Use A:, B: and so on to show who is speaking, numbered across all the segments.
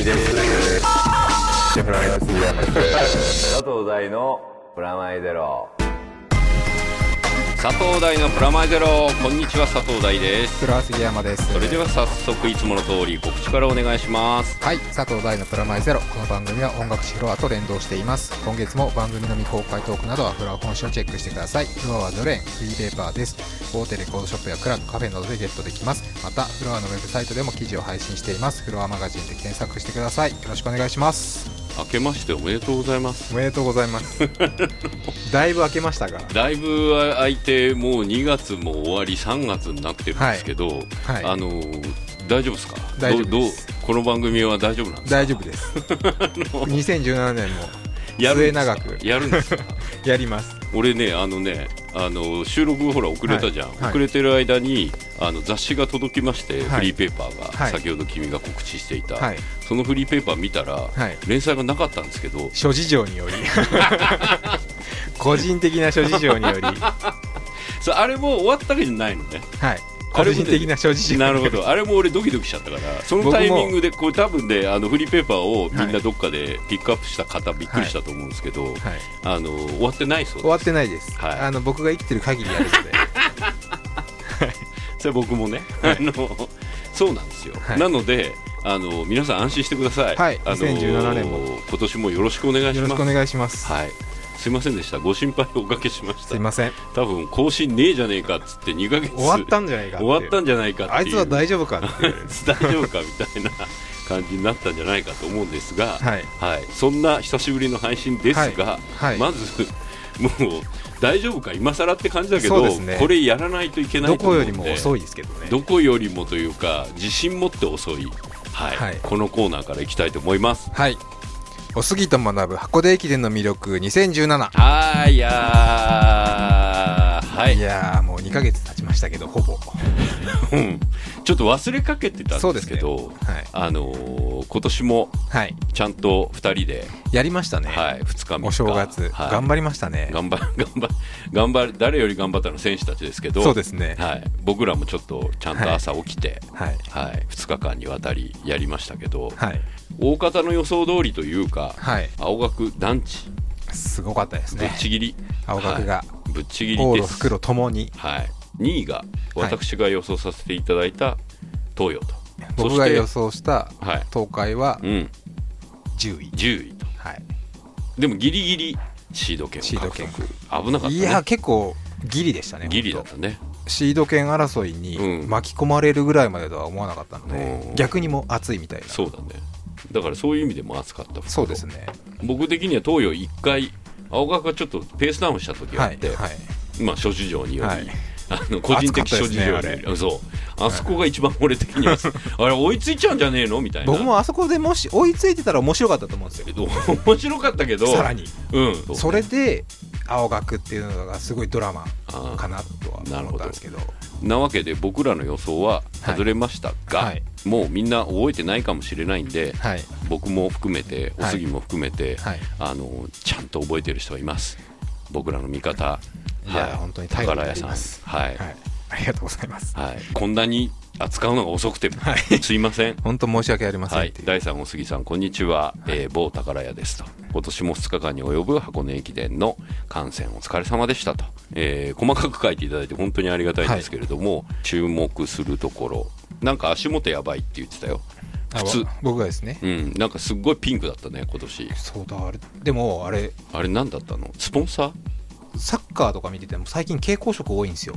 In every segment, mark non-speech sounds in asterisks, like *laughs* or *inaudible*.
A: 井です
B: プラマイゼロ佐藤大のプラマイゼロ。こんにちは佐藤大です。
C: プラ杉山です。
B: それでは早速いつもの通り告知からお願いします。
C: はい佐藤大のプラマイゼロ。この番組は音楽誌フロアと連動しています。今月も番組の未公開トークなどはフロア本誌をチェックしてください。フロアはドレーンフリーペーパーです。大手レコードショップやクラブカフェなどでゲットできます。またフロアのウェブサイトでも記事を配信しています。フロアマガジンで検索してください。よろしくお願いします
B: 明けましておめでとうございます。
C: おめでとうございます。*laughs* だいぶ開けましたが
B: だいぶ空いてもう2月も終わり3月になってるんですけど、
C: はい。
B: あのー大丈夫ですか？
C: 大丈夫です。
B: どうどうこの番組は大丈夫なんですか？
C: 大丈夫です。*laughs* 2017年も
B: やるんですか？
C: 末永く。
B: やるんですか？*laughs*
C: やります
B: 俺ねあのねあの収録ほら遅れたじゃん、
C: はい。はい。
B: 遅れてる間にあの雑誌が届きまして、
C: はい。
B: フリーペーパーが、
C: はい。
B: 先ほど君が告知していた、
C: はい。
B: そのフリーペーパー見たら、
C: はい。
B: 連載がなかったんですけど。
C: 諸事情により。*laughs* 個人的な諸事情により。は *laughs*
B: そうあれも終わったわけじゃないのね。
C: い。
B: あれもね
C: 個人的な諸事情
B: なるほど。あれも俺ドキドキしちゃったからそのタイミングでこれ多分ねあのフリーペーパーをみんなどっかでピックアップした方びっくりしたと思うんですけど、
C: はい。
B: あの終わってないそう
C: 終わ
B: です
C: ってないです、
B: はい。
C: あの僕が生きてる限りやるので。*laughs*
B: それ僕もね、あのそうなんですよ、
C: はい。
B: なのであの皆さん安心してください、
C: はい。
B: あの
C: 2017年も。
B: 今年もよろしくお願いします。
C: よろしくお願いします、
B: はいすいませんでした。ご心配をおかけしました。
C: すいません。
B: 多分更新ねえじゃねえかっつって2ヶ月
C: 終わったんじゃないか
B: 終わったんじゃないかっていう。
C: あいつは大丈夫か *laughs*
B: 大丈夫かみたいな感じになったんじゃないかと思うんですが、
C: はい。
B: はい、そんな久しぶりの配信ですが、
C: はい。はい。
B: まずもう大丈夫か今更って感じだけど、
C: ね。
B: これやらないといけない
C: どこよりも遅いですけどね。
B: どこよりもというか自信持って遅い、はい。
C: はい。
B: このコーナーからいきたいと思います。
C: はいおすぎと学ぶ箱根駅伝の魅力2017
B: はいいやー。はい。
C: いやーもう2ヶ月経ちましたけどほぼ。*laughs*
B: うん。ちょっと忘れかけてたん
C: そうです
B: けど、
C: はい、
B: あのー今年も
C: はい、
B: ちゃんと2人で、
C: やりましたね、
B: はい、2日3日。
C: お正月、
B: はい。
C: 頑張りましたね。
B: 頑張頑張頑張る誰より頑張ったのは選手たちですけど
C: そうですね。
B: はい、僕らもちょっとちゃんと朝起きて、
C: はい。
B: はい。2日間にわたりやりましたけど、
C: はい
B: 大方の予想通りというか、
C: はい。
B: 青学団地。
C: すごかったです
B: ぶっ
C: ね
B: ちぎり、
C: 青学が
B: はい。ぶっちぎりです。
C: 袋ともに。
B: はい、2位が私が予想させていただいた東洋と、
C: 僕が予
B: そ
C: 想した東海は
B: うん、
C: 10位、
B: 10位と。
C: はい、
B: でもギリギリシード権を獲
C: シード権。
B: 得危なかったね。
C: いや結構ギリでしたね
B: ギリだったね。
C: シード権争いに
B: うん。
C: 巻き込まれるぐらいまでとは思わなかったので、
B: うん。
C: 逆にもう熱いみたいな。
B: そうだねだからそういう意味でも熱かった。
C: そうですね。
B: 僕的には東洋1回青学がちょっとペースダウンした時があって、
C: はいはい。
B: まあ諸事情により、
C: はい。
B: あの個人的諸事情により、そう。あそこが一番俺的には、*laughs* あれ追いついちゃうんじゃねえのみたいな。
C: 僕もあそこでもし追いついてたら面白かったと思うんですよ。
B: け *laughs* ど面白かったけど
C: さらに。
B: うん
C: それで青学っていうのがすごいドラマ
B: あ
C: かなとは思ったんですけど。
B: なわけで僕らの予想は外れましたが、
C: はい。
B: もうみんな覚えてないかもしれないんで、
C: はい。
B: 僕も含めてお
C: はい。
B: 杉も含めて、
C: はい。
B: あのちゃんと覚えてる人がいます。僕らの味方。
C: いや本当に
B: 宝屋さん。はい、
C: はいありがとうございます。
B: はい、こんなに扱うのが遅くても、
C: はい。
B: すいません。
C: 本当申し訳ありません
B: はい。第3お杉さんこんにちは、えー某宝屋ですと。今年も2日間に及ぶ箱根駅伝の観戦お疲れ様でしたと、えー細かく書いていただいて本当にありがたいんですけれども、注目するところ。なんか足元やばいって言ってたよ。
C: あ
B: 普通。
C: わ僕がですね。
B: うん。なんかすっごいピンクだったね今年。
C: そうだあれ。でもあれ。
B: あれ何だったの？スポンサー？
C: サッカーとか見てても最近蛍光色多いんですよ。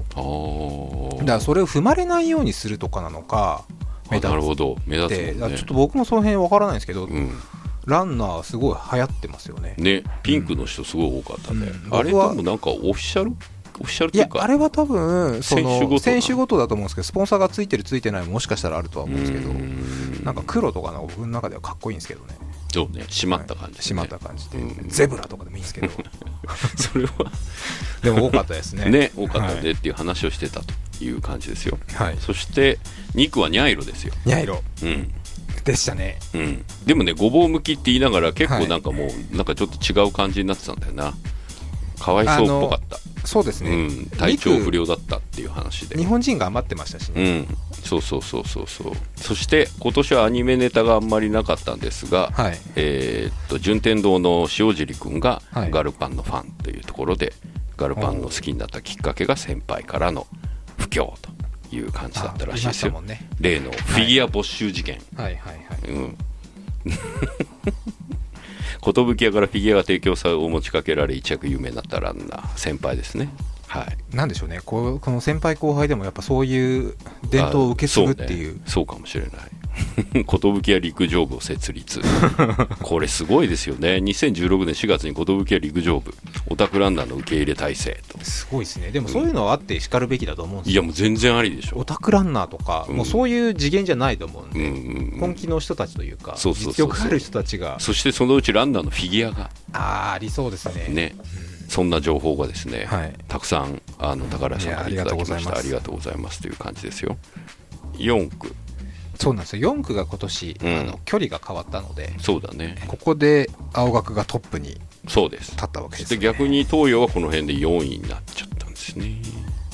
C: だからそれを踏まれないようにするとかなのか目立
B: あなるほど。目立
C: って
B: つね。
C: ちょっと僕もその辺わからないんですけど、
B: うん。
C: ランナーすごい流行ってますよね。
B: ねピンクの人すごい多かったね、
C: うん。
B: あれでもなんかオフィシャル？オフィシャル
C: いやあれは多分そ
B: 選手ごとな
C: の選手ごとだと思うんですけどスポンサーがついてるついてないももしかしたらあるとは思うんですけど
B: うん。
C: なんか黒とかの僕の中ではかっこいいんですけどね
B: そうね締まった感じ、ね。
C: 締まった感じで、
B: うん。
C: ゼブラとかでもいいんですけど。*laughs*
B: それは。
C: でも多かったですね。
B: ね多かったねっていう話をしてたという感じですよ、
C: はい。
B: そして2区はニャイロですよ。
C: ニャイロ。
B: うん。
C: でしたね。
B: うん。でもねごぼう向きって言いながら結
C: はい。
B: 構なんかもうなんかちょっと違う感じになってたんだよなかわいそうっぽかった、
C: そうですね、
B: うん、体調不良だったっていう話で。
C: 日本人が余ってましたし
B: う
C: ね、
B: ん、そうそうそうそうそう。そして今年はアニメネタがあんまりなかったんですが、
C: はい。
B: えーっと順天堂の塩尻君が
C: はい。
B: ガルパンのファンというところで、ガルパンの好きになったきっかけが先輩からの布教という感じだったらしいですよ。
C: ね。
B: 例のフィギュア没収事件、
C: はい。はい。はい。
B: うん寿屋からフィギュアが提供さを持ちかけられ一躍有名になったランナー先輩ですね。はい。
C: なんでしょうね。こうこの先輩後輩でもやっぱそういう伝統を受け継ぐっていう。
B: あそう,、ね、そうかもしれない *laughs* 寿屋陸上部を設立。*laughs* これすごいですよね。2016年4月に寿屋陸上部。オタクランナーの受け入れ体制と。
C: すごいですね。でもそういうのはあってしかるべきだと思うんですよ。
B: いやもう全然ありでしょ。
C: オタクランナーとか、
B: うん。
C: もうそういう次元じゃないと思うんで、
B: うんうんうん。
C: 本気の人たちというか
B: そうそうそうそう。
C: 実力ある人たちが。
B: そしてそのうちランナーのフィギュアが。
C: あーありそうですね。
B: ね。そんな情報がですね、
C: はい。
B: たくさんあの宝屋さんからいただきました。あり
C: が
B: とうございます。という感じですよ。4区
C: そうなんですよ。4区が今年、
B: うん。
C: あの距離が変わったので
B: そうだね。
C: ここで青学がトップに
B: そうです。
C: 立ったわけです、
B: で
C: ね、
B: 逆に東洋はこの辺で4位になっちゃったんですね。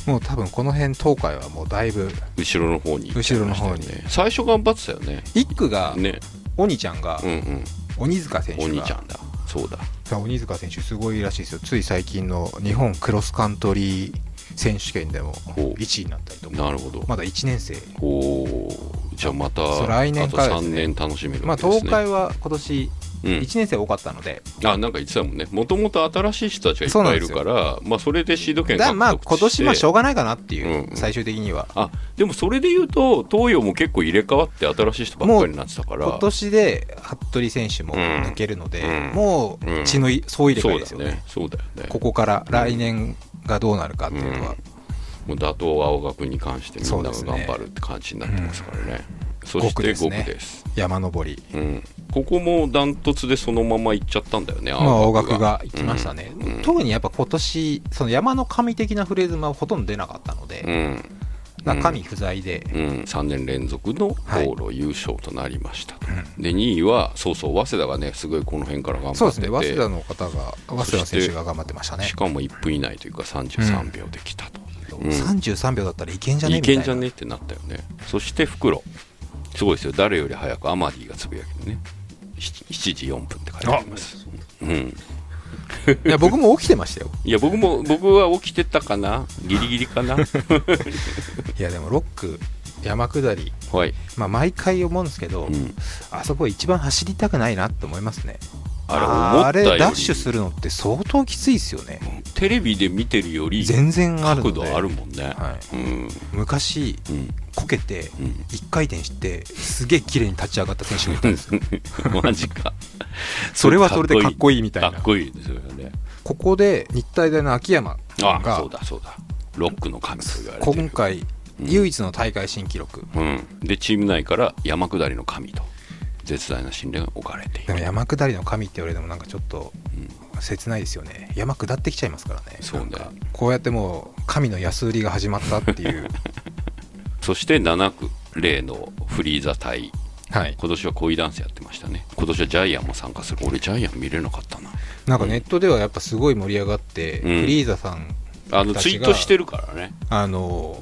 C: もう多分この辺東海はもうだいぶ
B: 後ろの方にね。
C: 後ろの方
B: 最初頑張ってたよね。
C: 1区が
B: ね。
C: 鬼ちゃんが、
B: うんうん。
C: 鬼塚選手が。
B: お兄ちゃんだ。そうだ。
C: 鬼塚選手すごいらしいですよ。つい最近の日本クロスカントリー選手権でも
B: ほう。
C: 1位になったりとか。
B: なるほど。
C: まだ1年生。
B: おーじゃあまた
C: 来年から
B: あと3
C: ですね
B: 年楽しめる
C: まあ
B: わけですね、
C: 東海は今年
B: うん。
C: 1年生多かったので、
B: あなんか言ってたもんね。もともと新しい人たちがいっぱいいるからまあそれでシード権獲得して。
C: だまあ今年まあしょうがないかなっていう、
B: うん。
C: 最終的には。
B: あでもそれで言うと東洋も結構入れ替わって新しい人ばっかりになってたから。
C: 今年で服部選手も抜けるので、
B: うん。
C: もう血のい総入れ替えですよね,、
B: そうだね。そうだよね。
C: ここから来年がどうなるかっていうのは、
B: もう打倒青学に関してみんなが頑張るって感じになってますからね。そ
C: 五
B: して5
C: 区ですね。山登り、
B: うん、ここもダントツでそのまま行っちゃったんだよね
C: まあ、青学が。行きましたね、
B: うん。
C: 特にやっぱ今年その山の神的なフレーズもほとんど出なかったので、
B: うん。
C: まあ神不在で、
B: うん、3年連続の往路優勝となりました、で2位はそうそう早稲田がねすごいこの辺から頑張ってて。
C: そうですね。早稲田の方が早稲田選手が頑張ってましたね。
B: しかも1分以内というか33秒できたと、うん。
C: 33秒だったらいけんじゃね？
B: い
C: みたいな
B: けんじゃね？ってなったよね。そして袋すごいですよ。誰より早くアマディがつぶやきでね。7 7時4分って書いてあります。う。ん。
C: いや僕も起きてましたよ。*laughs*
B: いや僕も僕は起きてたかな？ギリギリかな？
C: いやでも6区山下り。
B: はい、
C: まあ毎回思うんですけど、
B: うん、
C: あそこ一番走りたくないなって思いますね
B: あれ
C: あー
B: 思ったより。
C: あれダッシュするのって相当きついですよね。
B: テレビで見てるより
C: 全然ある
B: 角度あるもんね、
C: は
B: うん。
C: 昔
B: うん。
C: こけて
B: うん。
C: 一回転してすげえ綺麗に立ち上がった選手がいたんですよ。*laughs*
B: マジか。
C: それはそれでかっこいいみたいな。
B: かっこいいですよね。
C: ここで日体大の秋山
B: あ
C: が
B: そうだそうだ。ロックの神と言われてる。
C: 今回唯一の大会新記録。
B: うん、でチーム内から山下りの神と絶大な信頼が置かれている。
C: でも山下りの神って言われてもなんかちょっと切ないですよね。山下ってきちゃいますからね。
B: そうね。
C: なんかこうやってもう神の安売りが始まったっていう。*laughs*
B: そして7区例のフリーザ隊
C: はい。
B: 今年は恋ダンスやってましたね。今年はジャイアンも参加する。俺ジャイアン見れなかったな。
C: なんかネットではやっぱすごい盛り上がって、
B: うん。
C: フリーザさん
B: あのツイートしてるからね。
C: あの、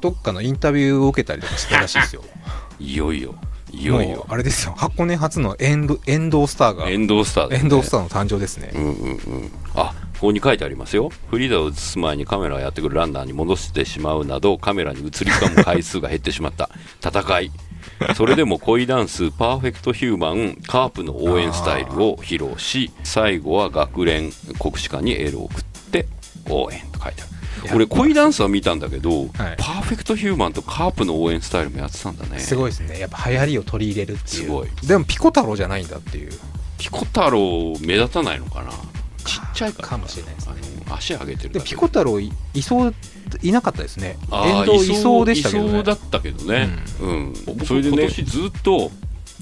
C: どっかのインタビューを受けたりとかしてたらしいですよ。*laughs*
B: いよいよいよ。
C: も
B: いうよ
C: あれですよ。箱根初のエンドエンドースターが。
B: エンドースターね。
C: エンドースターの誕生ですね、
B: うんうんうん。あここに書いてありますよ。フリーザを映す前にカメラをやってくるランナーに戻してしまうなどカメラに映り込む回数が減ってしまった。*laughs* 戦い。それでも恋ダンスパーフェクトヒューマンカープの応援スタイルを披露し最後は学連国士舘にエールを送って応援と書いてある俺恋ダンスは見たんだけど、
C: はい。
B: パーフェクトヒューマンとカープの応援スタイルもやってたんだね。
C: すごいですね。やっぱ流行りを取り入れるっていう。
B: すごい。
C: でもピコ太郎じゃないんだっていう。
B: ピコ太郎目立たないのかな。ちっちゃいか
C: もしれないですね。
B: あの足上げてる
C: で。ピコ太郎いいそういなかったですね。
B: あー
C: 沿道いそうでしたけどね。
B: いそうだったけどね、うん。それでね今年ずっと,、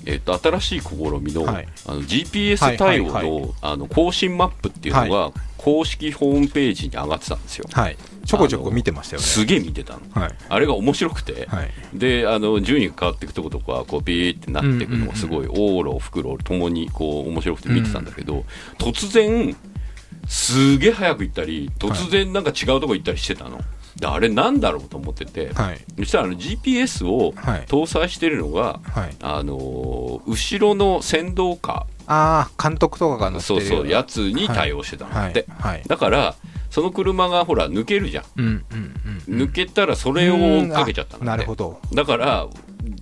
B: えっと新しい試みの,、
C: はい。
B: あの GPS 対応の,、
C: はいはいは
B: あの更新マップっていうのが、公式ホームページに上がってたんですよ、
C: はい。ちょこちょこ見てましたよね。
B: すげえ見てたの。
C: はい。
B: あれが面白くて、
C: はい。
B: であの順位が変わっていくとことかこうビーってなっていくのがすごい往路袋ともにこう面白くて見てたんだけど、突然すげえ早く行ったり突然なんか違うとこ行ったりしてたの、であれなんだろうと思ってて、
C: はい。
B: そしたらあの GPS を
C: はい。
B: 搭載してるのが、
C: はい。
B: あのー後ろの先導カ
C: ああ監督とかが乗
B: ーそう
C: ってる
B: そうやつに対応してたんだって、
C: はい。
B: だからその車がほら抜けるじゃん、
C: うんうんうん。
B: 抜けたらそれを追っかけちゃったん
C: なるほど。
B: だから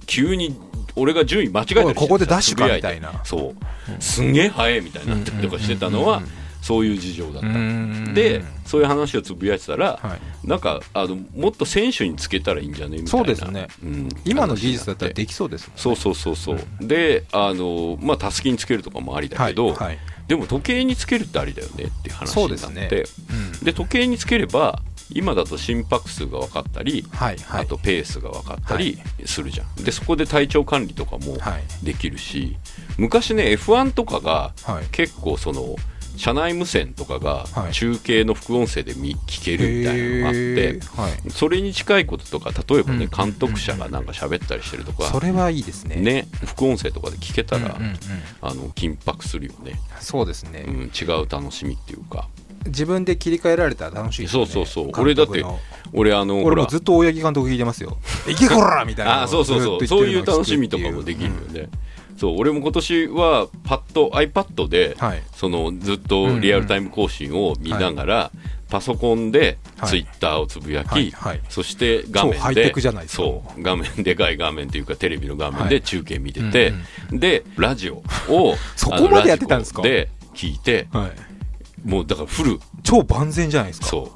B: 急に俺が順位間違えて
C: おいここでダッシュか？みたいな。
B: そう。すんげえ速いみたいになったりとかしてたのは
C: うんうんうん
B: そういう事情だった。
C: うん。
B: でそういう話をつぶやいてたら、
C: はい。
B: なんかあのもっと選手につけたらいいんじゃね？みたいな
C: そうですね。
B: うん
C: 今の技術だったらできそうですもんね。
B: そうそうそうそう、であのまあたすきにつけるとかもありだけど、
C: はいはい。
B: でも時計につけるってありだよねっていう話になって。
C: そうですね。
B: で時計につければ今だと心拍数が分かったり、
C: はいはい。
B: あとペースが分かったりするじゃん、でそこで体調管理とかも
C: はい。
B: できるし、昔ね F1 とかが
C: はい。
B: 結構その車内無線とかが
C: はい。
B: 中継の副音声で見聞けるみたいなのがあって、
C: はい。
B: それに近いこととか例えばね
C: うん。
B: 監督者がなんか喋ったりしてるとか、
C: それはいいですね。
B: ね副音声とかで聞けたら、
C: うんうんうん。
B: あの緊迫するよね、
C: そうですね、
B: うん、違う楽しみっていうか。
C: 自分で切り替えられたら楽しいね。
B: そうそうそう。俺だって俺あの
C: 俺もずっと大八木監督聞いてますよ「行けこら!」みたいな
B: あそうそうそう。そういう楽しみとかもできるよね、そう俺も今年はパッと iPad で、
C: はい。
B: そのずっとリアルタイム更新を見ながら、パソコンで
C: はい。
B: ツイッターをつぶやき、
C: はい。はい。
B: そして画面でそう画面でかい画面というかテレビの画面
C: はい。
B: で中継見てて、
C: うん
B: でラジオを *laughs*
C: そこまでやってたんですか？
B: で聞いて
C: はい、
B: もうだからフル。
C: 超万全じゃないですか。
B: そう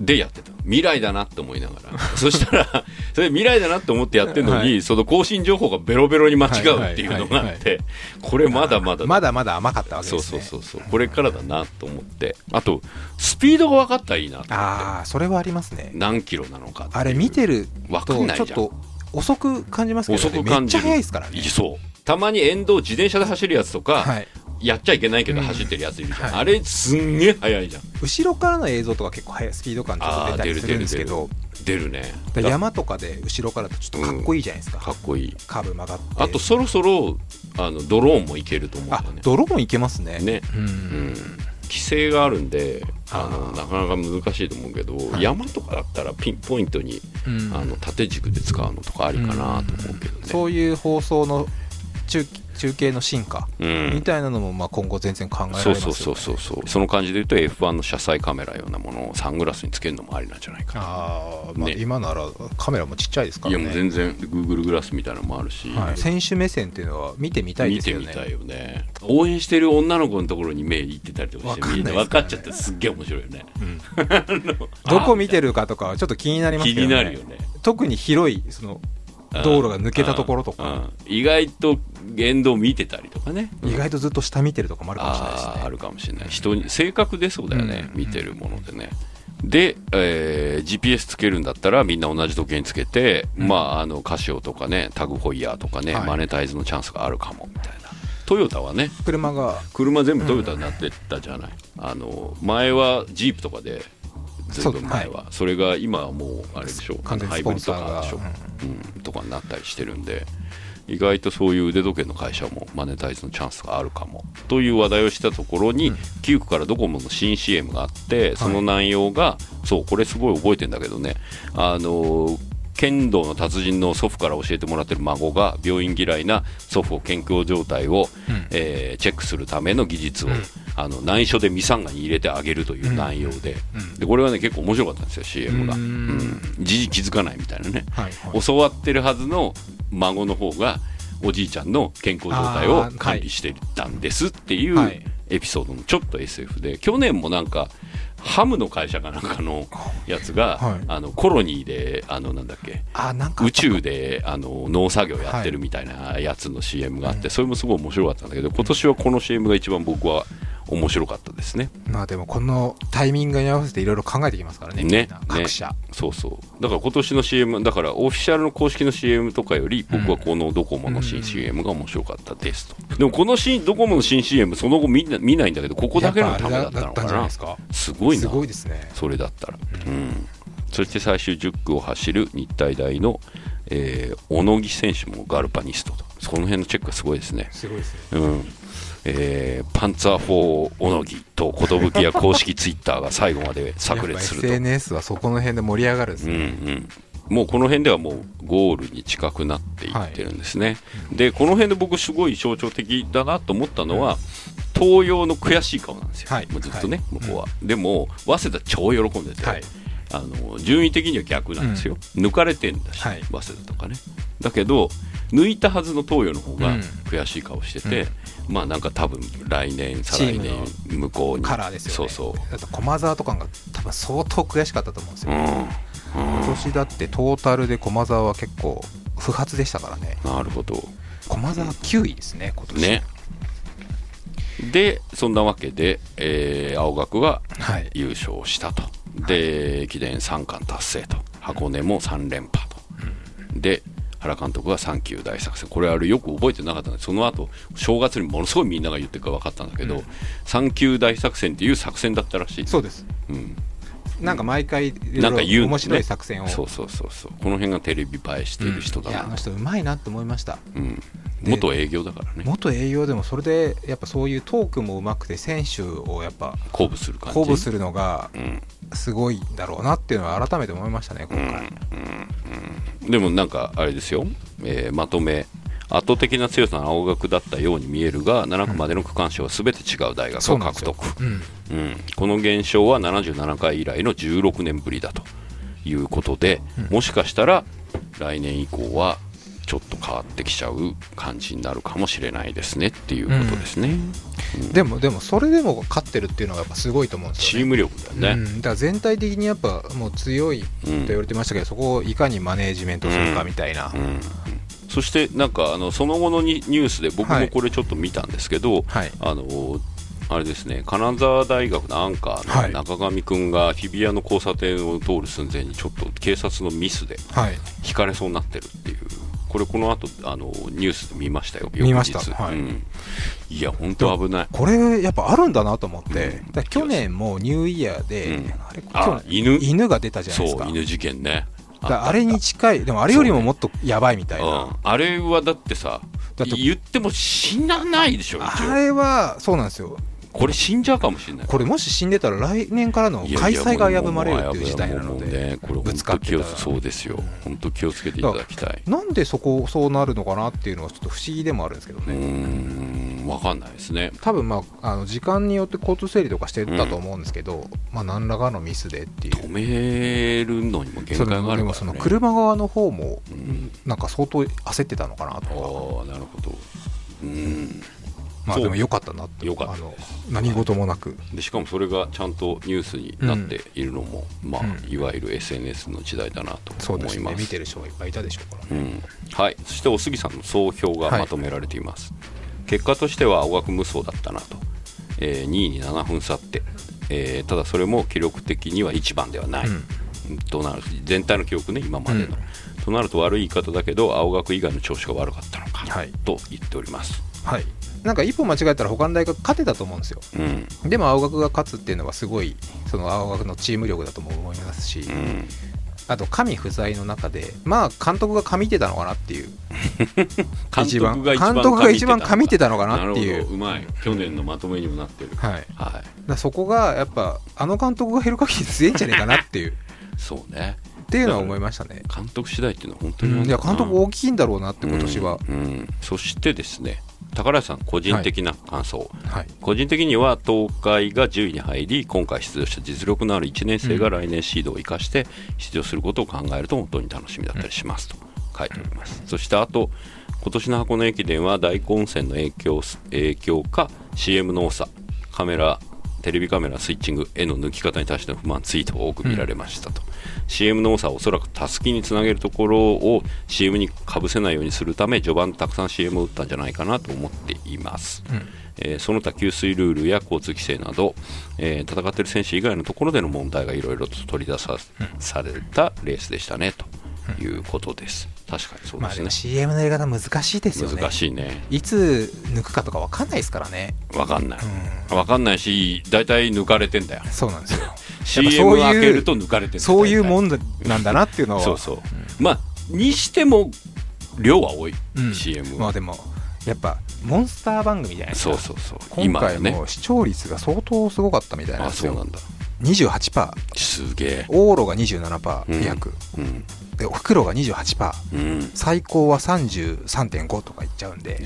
B: でやってた。未来だなって思いながら。そしたら *laughs* それ未来だなって思ってやってるのに、
C: はい。
B: その更新情報がベロベロに間違うっていうのがあって、*laughs* これまだまだだ
C: まだまだ甘かったわけですね。
B: そうそうそうこれからだなと思って。あとスピードが分かったらいいなと思って。
C: ああそれはありますね。
B: 何キロなのか
C: あれ見てる
B: わかんないじゃん。
C: とちょっと遅く感じますけど、ね、
B: 遅く感じる。
C: めっちゃ速いですからね。
B: そう。たまに沿道自転車で走るやつとか、
C: はい
B: やっちゃいけないけど走ってるやついるじゃん、あれすんげえ速いじゃん。
C: 後ろからの映像とか結構速いスピード感ちょっと出たりするんですけど。
B: 出るね。
C: で山とかで後ろからだとちょっとかっこいいじゃないですか、
B: かっこいい。
C: カーブ曲がって。
B: あとそろそろあのドローンもいけると思うんだね。
C: ドローンいけますね。
B: ね。
C: うん、
B: うん。規制があるんであのなかなか難しいと思うけど、
C: はい。
B: 山とかだったらピンポイントに、
C: うん。
B: あの縦軸で使うのとかありかなと思うけどね。
C: そういう放送の中中継の進化
B: うん。
C: みたいなのもまあ今後全然考えられますよ、ね、
B: そうそうそうそうそう。その感じで言うと F1 の車載カメラようなものをサングラスにつけるのもありなんじゃないか。な、
C: ああまあ
B: ね。
C: 今ならカメラもちっちゃいですか
B: いや
C: らね
B: もう全然 Google グラスみたいなのもあるし、
C: はい、選手目線っていうのは見てみたいで
B: 見
C: すよね。
B: てみたいよね。応援してる女の子のところに目いってたりとかして
C: わかんないです
B: みんな分かっちゃってすっげえ面白いよね。*laughs*
C: どこ見てるかとかはちょっと気になります
B: 気
C: けど、ね、
B: になるよね。
C: 特に広いその道路が抜けたところとか。
B: うんうん意外と言動見てたりとかね。
C: 意外とずっと下見てるとかもあるかもしれないですね。
B: あるかもしれない。人に性格出そうだよね、
C: うん。
B: 見てるものでね。で、えー GPS つけるんだったらみんな同じ時計につけて、まああのカシオとかねタグホイヤーとかね、
C: はい。
B: マネタイズのチャンスがあるかもみたいな。トヨタはね。
C: 車が。
B: 車全部トヨタになってたじゃない、あの前はジープとかでずいぶん前は。そ,、れが今はもうあれでしょ
C: 完全にスポンサーが
B: ハイブリッドカーでしょ、う。ん、とかになったりしてるんで。意外とそういう腕時計の会社もマネタイズのチャンスがあるかもという話題をしたところに、9区からドコモの新 CM があってその内容が、そうこれすごい覚えてんだけどね。あの剣道の達人の祖父から教えてもらってる孫が病院嫌いな祖父を健康状態を、
C: うん。
B: えーチェックするための技術を、
C: うん。
B: あの内緒でミサンガに入れてあげるという内容で,、
C: うん。
B: でこれはね結構面白かったんですよ CM が、
C: う
B: うん。ん、じじ気づかないみたいなね、
C: はいはい。
B: 教わってるはずの孫の方がおじいちゃんの健康状態を管理してたんですっていう
C: はい。
B: エピソードのちょっと SF で。去年もなんかハムの会社かなんかのやつが、
C: はい。
B: あのコロニーであのなんだっけ
C: あなんか
B: 宇宙であの農作業やってるみたいなやつの CM があって、それもすごい面白かったんだけど今年はこの CM が一番僕は面白かったですね。
C: まあでもこのタイミングに合わせていろいろ考えてきますからね
B: ね
C: な各社、
B: そうそう。だから今年の CM だからオフィシャルの公式の CM とかより僕はこのドコモの新 CM が面白かったですと、でもこの新ドコモの新 CM その後みんな見ないんだけどここだけのためだったのかな。
C: すか？
B: すごいな。
C: すごいですね。
B: それだったら、うん。そして最終10区を走る日体大の、えー小野木選手もガルパニストと。その辺のチェックがすごいですね。
C: すごいですね。
B: うんえーパンツァー4おのぎと寿屋公式ツイッターが最後まで炸裂すると。
C: SNS はそこの辺で盛り上がるんです
B: うん
C: ね、
B: うん、もうこの辺ではもうゴールに近くなっていってるんですね、でこの辺で僕すごい象徴的だなと思ったのは、東洋の悔しい顔なんですよ、
C: はい。
B: もうずっとね、
C: はい。
B: 向こうは、でも早稲田超喜んでて、
C: はい。
B: あの順位的には逆なんですよ、抜かれてんだし、
C: はい。
B: 早稲田とかね。だけど抜いたはずの東洋の方が
C: うん。
B: 悔しい顔してて、まあなんか多分来年再来
C: チ
B: 年
C: ー
B: 向こうに。
C: カラーですよね。
B: そうそう。
C: あと駒澤とかが多分相当悔しかったと思うんですよ、
B: うん、
C: 今年だってトータルで駒澤は結構不発でしたからね。
B: なるほど。
C: 駒澤9位ですね今年。
B: ね。でそんなわけで、えー青学が
C: はい。
B: 優勝したと、で駅伝3冠達成と。箱根も3連覇と、で原監督は3級大作戦。これあれよく覚えてなかったんでその後正月にものすごいみんなが言ってるから分かったんだけど、3級大作戦っていう作戦だったらしい。
C: そうです。
B: うん、
C: なんか毎回
B: なんか言う
C: 面白い作戦を。
B: そうそうそうそう。この辺がテレビ映えしている人だな、
C: いやあの人うまいなって思いました。
B: うん、
C: で
B: 元営業だからね。
C: 元営業でもそれでやっぱそういうトークもうまくて選手をやっぱ
B: 鼓舞する感じ。
C: 鼓舞するのが
B: うん
C: すごいんだろうなっていうのは改めて思いましたね今回、
B: でもなんかあれですよ、えーまとめ。圧倒的な強さの青学だったように見えるが7区までの区間賞は全て違う大学
C: そうなんですよ。
B: が獲得、
C: うん。
B: うんこの現象は77回以来の16年ぶりだということで、もしかしたら来年以降はちょっと変わってきちゃう感じになるかもしれないですねっていうことですね、
C: でもでもそれでも勝ってるっていうのがやっぱすごいと思うんですよね。
B: チーム力だよね、
C: うん、だから全体的にやっぱもう強いと言われてましたけど、そこをいかにマネージメントするかみたいな、
B: うん。そしてなんかあのその後のニニュースで僕もこれちょっと見たんですけど、
C: はい。
B: あのあれですね金沢大学のアンカー
C: はい。
B: の中上君が日比谷の交差点を通る寸前にちょっと警察のミスで
C: はい。
B: 引かれそうになってるっていうこれこの後あのニュースで見ましたよ
C: 見ました。はい。
B: うん、いや本当危ない。
C: これやっぱあるんだなと思って、
B: うん。
C: 去年もニューイヤーで、
B: うん。
C: あれ
B: あ犬。
C: 犬が出たじゃないですか。
B: そう犬事件ね。
C: あれに近いでもあれよりももっとやばいみたいな、
B: うん。あれはだってさ
C: だって
B: 言っても死なないでしょ
C: あれはそうなんですよ
B: これ死んじゃうかもしれない。
C: これもし死んでたら来年からの開催が危ぶまれるっていう事態なので
B: ね、これ
C: ぶつかって
B: そうですよ。本当気をつけていただきたい。
C: なんでそこそうなるのかなっていうのはちょっと不思議でもあるんですけどね、
B: ん分かんないですね。
C: 多分まああの時間によって交通整理とかしてたと思うんですけど、まあ何らかのミスでっていう。
B: 止めるのにも限
C: そ
B: 界がある
C: のでもその
B: からね
C: 車側の方も
B: うん。
C: なんか相当焦ってたのかな
B: ああ
C: と
B: なるほど。うん。
C: かまあ
B: そう。
C: でも良かったなって。
B: 良かった。
C: 何事もなく。
B: でしかもそれがちゃんとニュースになっているのも、まあ
C: うん
B: いわゆる SNS の時代だなと思います。
C: ね。見てる人がいっぱいいたでしょうから。
B: うん。はい、そしてお杉さんの総評がまとめられています、結果としては青学無双だったなと、えー2位に7分差って、えーただそれも記録的には1番ではない、となる。全体の記録ね今までの、
C: うん。
B: となると悪い言い方だけど青学以外の調子が悪かったのか、
C: はい。
B: と言っております、
C: はいなんか一歩間違えたら他の大学勝てたと思うんですよ。
B: うん。
C: でも青学が勝つっていうのはすごいその青学のチーム力だとも思いますし、
B: うん、
C: あと神不在の中でまあ監督が神ってたのかなっていう。*laughs*
B: 監
C: 一番
B: 督が一番
C: 監督が一番神って
B: た
C: たのかなっていう。
B: うまい。去年のまとめにもなってる。
C: はい、
B: はい。
C: らそこがやっぱあの監督が減る限り強いんじゃないかなっていう。*laughs*
B: そうね。
C: っていうのは思いましたね、
B: 監督次第っていうのは本当
C: うん、いや監督大きいんだろうなって今年は、
B: うん。うん。そしてですね宝井さん個人的な感想、
C: はい。
B: 個人的には東海が10位に入り今回出場した実力のある1年生が来年シードを生かして出場することを考えると本当に楽しみだったりしますと書いております、そしてあと今年の箱根駅伝は大混戦の影響影響か CM の多さカメラテレビカメラスイッチングへの抜き方に対しての不満ツイートが多く見られましたと、CM の多さはおそらくたすきにつなげるところを CM にかぶせないようにするため序盤たくさん CM を打ったんじゃないかなと思っています、えーその他給水ルールや交通規制など、えー戦っている選手以外のところでの問題がいろいろと取り出さ,、されたレースでしたねということです確かにそうですね。
C: まあでも CM のやり方難しいですよね。
B: 難しいね。
C: いつ抜くかとか分かんないですからね。
B: 分かんない、分かんないし大体抜かれてんだよ。
C: そうなんですよ。*laughs*
B: CM 開けると抜かれてんだよ
C: そういうも
B: ん
C: なんだなっていうのは。
B: そうそう、まあにしても量は多い、
C: うん。
B: CM は、
C: まあでもやっぱモンスター番組じゃないですか。
B: そうそうそう
C: 今回
B: ね。
C: も視聴率が相当すごかったみたいなん
B: あ
C: ですよ。
B: そうなんだ。
C: 28%
B: すげえ。
C: オーロが27%
B: うん。
C: 約、
B: うん
C: でおふくろが28%
B: うん。
C: 最高は33.5とかいっちゃうんで。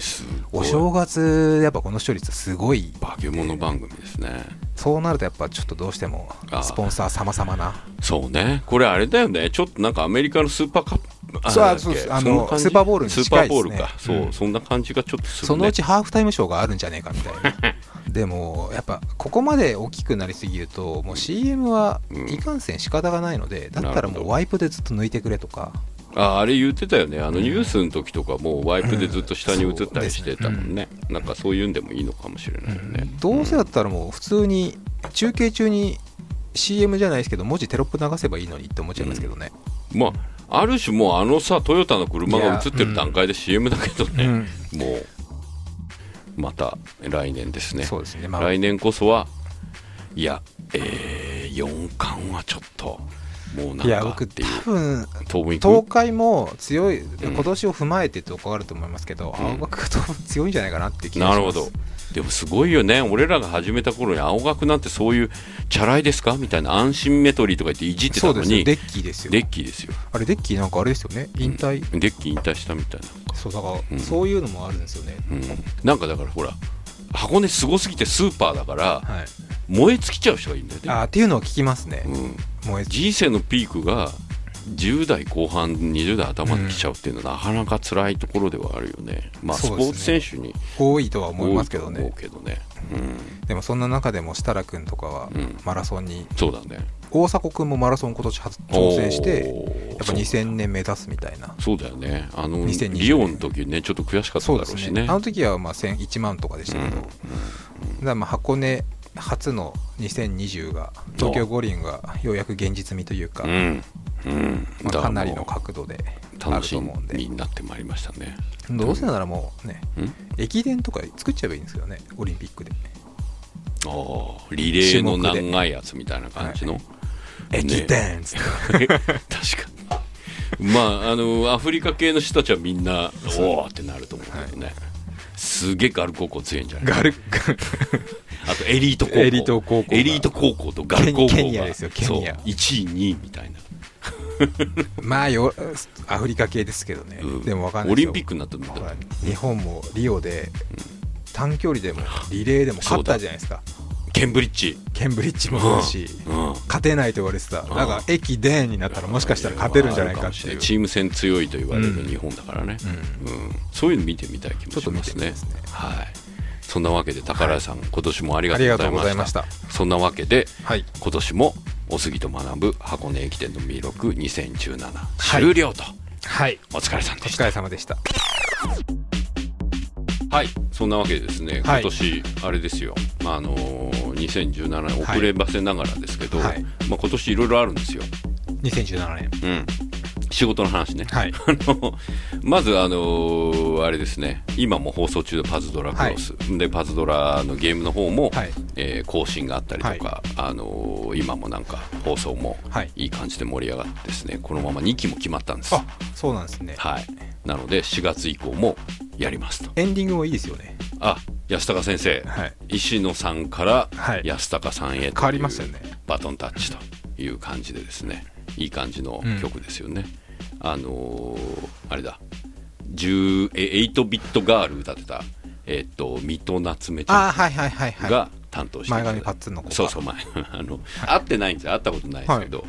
C: お正月やっぱこの視聴率すごい。
B: 化け物番組ですね。
C: そうなるとやっぱちょっとどうしてもスポンサー様々な。
B: そうね。これあれだよね。ちょっとなんかアメリカのスーパーカップあ
C: そうそうあのスーパーボウルに
B: スー
C: 近いですね。
B: パーボールか。そう、
C: うん。
B: そんな感じがちょっとするね。
C: そのうちハーフタイムショーがあるんじゃねえかみたいな。でもやっぱここまで大きくなりすぎるともう CM は
B: うん
C: いかんせん仕方がないのでだったらもうワイプでずっと抜いてくれとか。
B: ああれ言ってたよね。あのニュースの時とかもうワイプでずっと下に映ったりしてたもんね,、なんかそういうんでもいいのかもしれないよね、
C: どうせだったらもう普通に中継中に CM じゃないですけど文字テロップ流せばいいのにって思っちゃいますけどね、
B: まあある種もうあのさトヨタの車が映ってる段階で CM だけどね、
C: うん。
B: もうまた来年ですね。
C: そうですね、まあ、
B: 来年こそはいやえー、4冠はちょっともうなんかっていう。
C: 分
B: 当分い。く
C: 東海も強い、
B: ん。
C: 今年を踏まえてとかあると思いますけど、
B: うん。
C: 青学が多分強いんじゃないかなって気がします。
B: なるほどでもすごいよね。俺らが始めた頃に青学なんてそういうチャラいですか？みたいな。アンシンメトリーとか言っていじってたのに。
C: そうですよ。デッキーですよ。
B: デッキーですよ。
C: あれデッキーなんかあれですよね。引退、
B: デッキー引退したみたいな。
C: そうだから、
B: うん。
C: そういうのもあるんですよね、
B: うん、なんかだからほら箱根すごすぎてスーパーだから
C: はい。
B: 燃え尽きちゃう人がいるんだよね、
C: あーっていうのは聞きますね、
B: うん、
C: もう
B: 人生のピークが10代後半20代頭に来ちゃうっていうのはなかなか辛いところではあるよね。まあスポーツ選手に。
C: 多いとは思い
B: 多
C: ますけどね。
B: けどね、うん、
C: でもそんな中でも設楽君とかは
B: うん。
C: マラソンに、
B: そうだね。
C: 大迫君もマラソン今年初挑戦してやっぱ2000年目指すみたいな。
B: そうだよね。あの
C: 2020
B: リオの時ねちょっと悔しかっただろうしね。
C: ね。あの時はまあ1000 1万とかでしたけど、だからまあ箱根初の2020が東京五輪がようやく現実味というか、
B: うん。うん。
C: まあ、かなりの角度であ
B: 楽し
C: ると思うんで。
B: みになってまいりましたね。
C: どうせならもうね
B: うん。
C: 駅伝とか作っちゃえばいいんですけどねオリンピックで。
B: ああリレーの長いやつみたいな感じの、
C: 駅伝っつって、*laughs*
B: 確かに。まああのアフリカ系の人たちはみんなおおってなると思うけどね、すげえガル高校強いんじゃない？
C: ガル
B: あとエリート高校。
C: エリート高校が。
B: エリート高校とガル高校が。
C: ケニアですよケニア。
B: そう。1位2位みたいな。*laughs*
C: まあよアフリカ系ですけどね、
B: うん。
C: でもわかんないですよ。
B: オリンピックになったんだ
C: ほら日本もリオで短距離でもリレーでも勝ったじゃないですか。
B: ケンブリッジ、
C: ケンブリッジもそうだし、
B: うん、
C: 勝てないと言われてた、なん。か駅伝になったらもしかしたら勝てるんじゃないかっていう、
B: チーム戦強いと言われる
C: うん
B: 日本だからね、
C: うん。
B: うん。そういうの見てみたい気もしますね。
C: ちょっと見てみたいですね。
B: はいそんなわけで宝井さん、今年もありがとうございまし
C: た。た。
B: そんなわけで
C: はい。
B: 今年もおすぎと学ぶ箱根駅伝の魅力2017、
C: はい。
B: 終了と。
C: はい。
B: お疲れさん
C: お
B: でした。
C: 疲れ様でした。
B: はい。そんなわけでですね、
C: はい。
B: 今年あれですよ、まああのー2017年遅ればせながらですけど、
C: はい。
B: まあ、今年いろいろあるんですよ、
C: 2017年。
B: うん、仕事の話ね、
C: はい。*laughs*
B: あのまず、あのーあれですね。今も放送中でパズドラクロス、でパズドラのゲームの方も、
C: はい。
B: えー更新があったりとか、あのー今もなんか放送も
C: はい。
B: いい感じで盛り上がってですね。このまま2期も決まったんです。
C: あそうなんですね。
B: はい。なので4月以降もやりますと。
C: エンディングもいいですよね。
B: あ安高先生、
C: はい。
B: 石野さんから
C: はい。
B: 安高さんへという
C: 変わりましたよね。
B: バトンタッチという感じでですね。いい感じの曲ですよね、あのーあれだ。10え8ビットガール歌ってたえっと水戸夏目ちゃ
C: あーはいはいはいはい。
B: んが担当して
C: 前髪パッツンの子か。
B: そうそう前 *laughs* あの、会ってないんですよ。会ったことないですけど、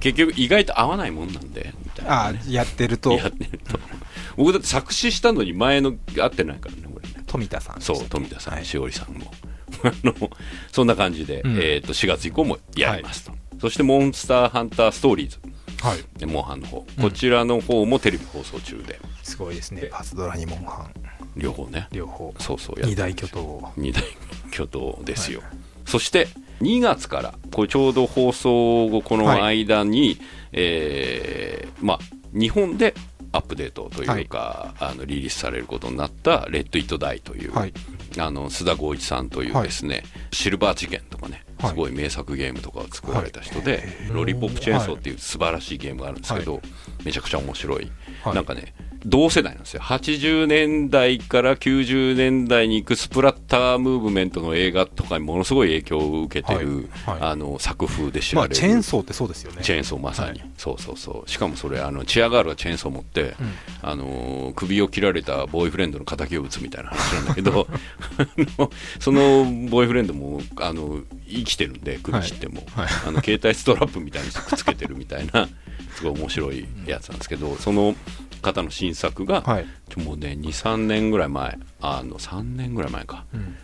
B: 結局意外と合わないもんなんでみたいな、
C: あーやってると。
B: やってると。*laughs* 僕だって作詞したのに前の会ってないからね俺ね。
C: 富田さん
B: そう富田さん、
C: はい。
B: しおりさんも。*laughs* あのそんな感じで、
C: うん。
B: えー、と4月以降もやりますと、そして「モンスターハンターストーリーズ
C: はい」
B: でモンハンの方、こちらの方もテレビ放送中で。す
C: ごいですね。パズドラにモンハン。
B: 両方ね。
C: 両方。
B: そうそうや
C: 二大巨頭を。
B: 二大巨頭ですよ、そして2月からこれちょうど放送後この間に、えーまあ日本でアップデートというか、あのリリースされることになった「レッド・イット・ダイ」という、
C: はい。
B: あの須田剛一さんというですね、シルバー事件とかね
C: はい
B: すごい名作ゲームとかを作られた人で、
C: はい。
B: ロリポップチェーンソーっていう素晴らしいゲームがあるんですけど、めちゃくちゃ面白い、
C: はい。
B: なんかね同世代なんですよ。80年代から90年代に行くスプラッタームーブメントの映画とかにものすごい影響を受けてる、
C: はい。はい。
B: あの作風で知
C: まあ
B: られる、
C: チェーンソーってそうですよね。
B: チェーンソーまさに、
C: はい。
B: そうそうそう。しかもそれあのチアガールがチェーンソー持って、あのー首を切られたボーイフレンドの敵を撃つみたいな話なんだけど *laughs* *laughs* そのボーイフレンドもあの生きてるんで首切っても、
C: はい。
B: あの携帯ストラップみたいにくっつけてるみたいなすごい面白いやつなんですけどその方の新作が、
C: はい。
B: ちょもうね23年ぐらい前あの3年ぐらい前か、
C: うん。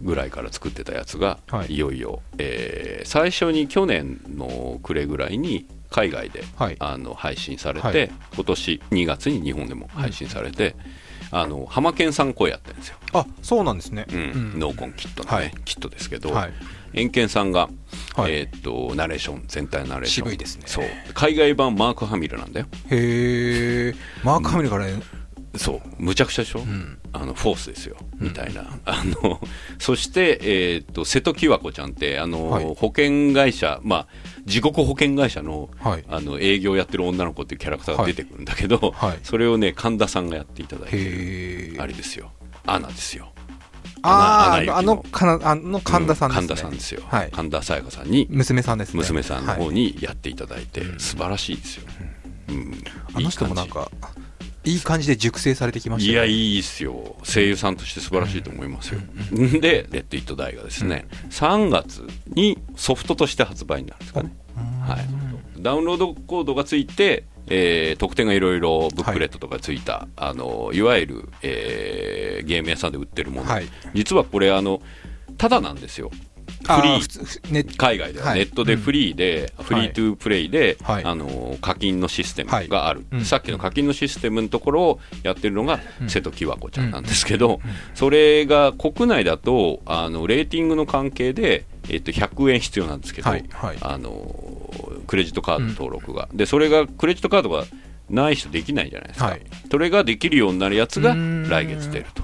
B: ぐらいから作ってたやつが、
C: はい。
B: い、よいよ、えー最初に去年の暮れぐらいに海外で、
C: はい。
B: あの配信されて、
C: はい。
B: 今年2月に日本でも配信されて、あの浜健さん声やってるんですよ、
C: あそうなんですね。
B: うん。
C: うん。
B: ノーコンキットのね、
C: はい。
B: キットですけど、
C: はい
B: エンケンさんが、
C: はい。
B: えーっとナレーション全体ナレーション。
C: 渋いですね。
B: そう。海外版マーク・ハミルなんだよ
C: へえマーク・ハミルからね
B: そう。むちゃくちゃでしょ、
C: ん。
B: あのフォースですよ、みたいな。*laughs* あのそして、えーっと瀬戸際子ちゃんってあの、
C: はい。
B: 保険会社まあ地獄保険会社の,、
C: はい。
B: あの営業やってる女の子っていうキャラクターが出てくるんだけど、
C: はい。
B: それをね神田さんがやっていただいてあれですよ。アナですよ
C: あああのかなあの神田さんですね。
B: う神田さんですよ、
C: はい。
B: 神田沙也加さんに
C: 娘さんですね。
B: 娘さんの方
C: はい。
B: にやっていただいて、素晴らしいですよ、うん。
C: あの人もなんかいい感じで熟成されてきまし
B: いや、
C: たよね。
B: いいですよ。声優さんとして素晴らしいと思いますよ。で、レッド・イット・ダイがですね、3月にソフトとして発売になるんですかね。はい。ダウンロードコードがついて、えー特典がいろいろブックレットとかついた、あのいわゆる、えーゲーム屋さんで売ってるもの、
C: はい。
B: 実はこれあのただなんですよ。
C: あ
B: フリー。
C: ね
B: 海外では。
C: はい。
B: ネットでフリーで、フリートゥープレイで、
C: はい。
B: あの課金のシステムがある、
C: うん。
B: さっきの課金のシステムのところをやってるのが瀬戸際子ちゃんなんですけど、それが国内だとあのレーティングの関係で、えっと、100円必要なんですけど、
C: はい。はい。
B: あのクレジットカード登録が、でそれがクレジットカードがない人できないじゃないですか、
C: はい。
B: それができるようになるやつが
C: うん。
B: 来月出ると。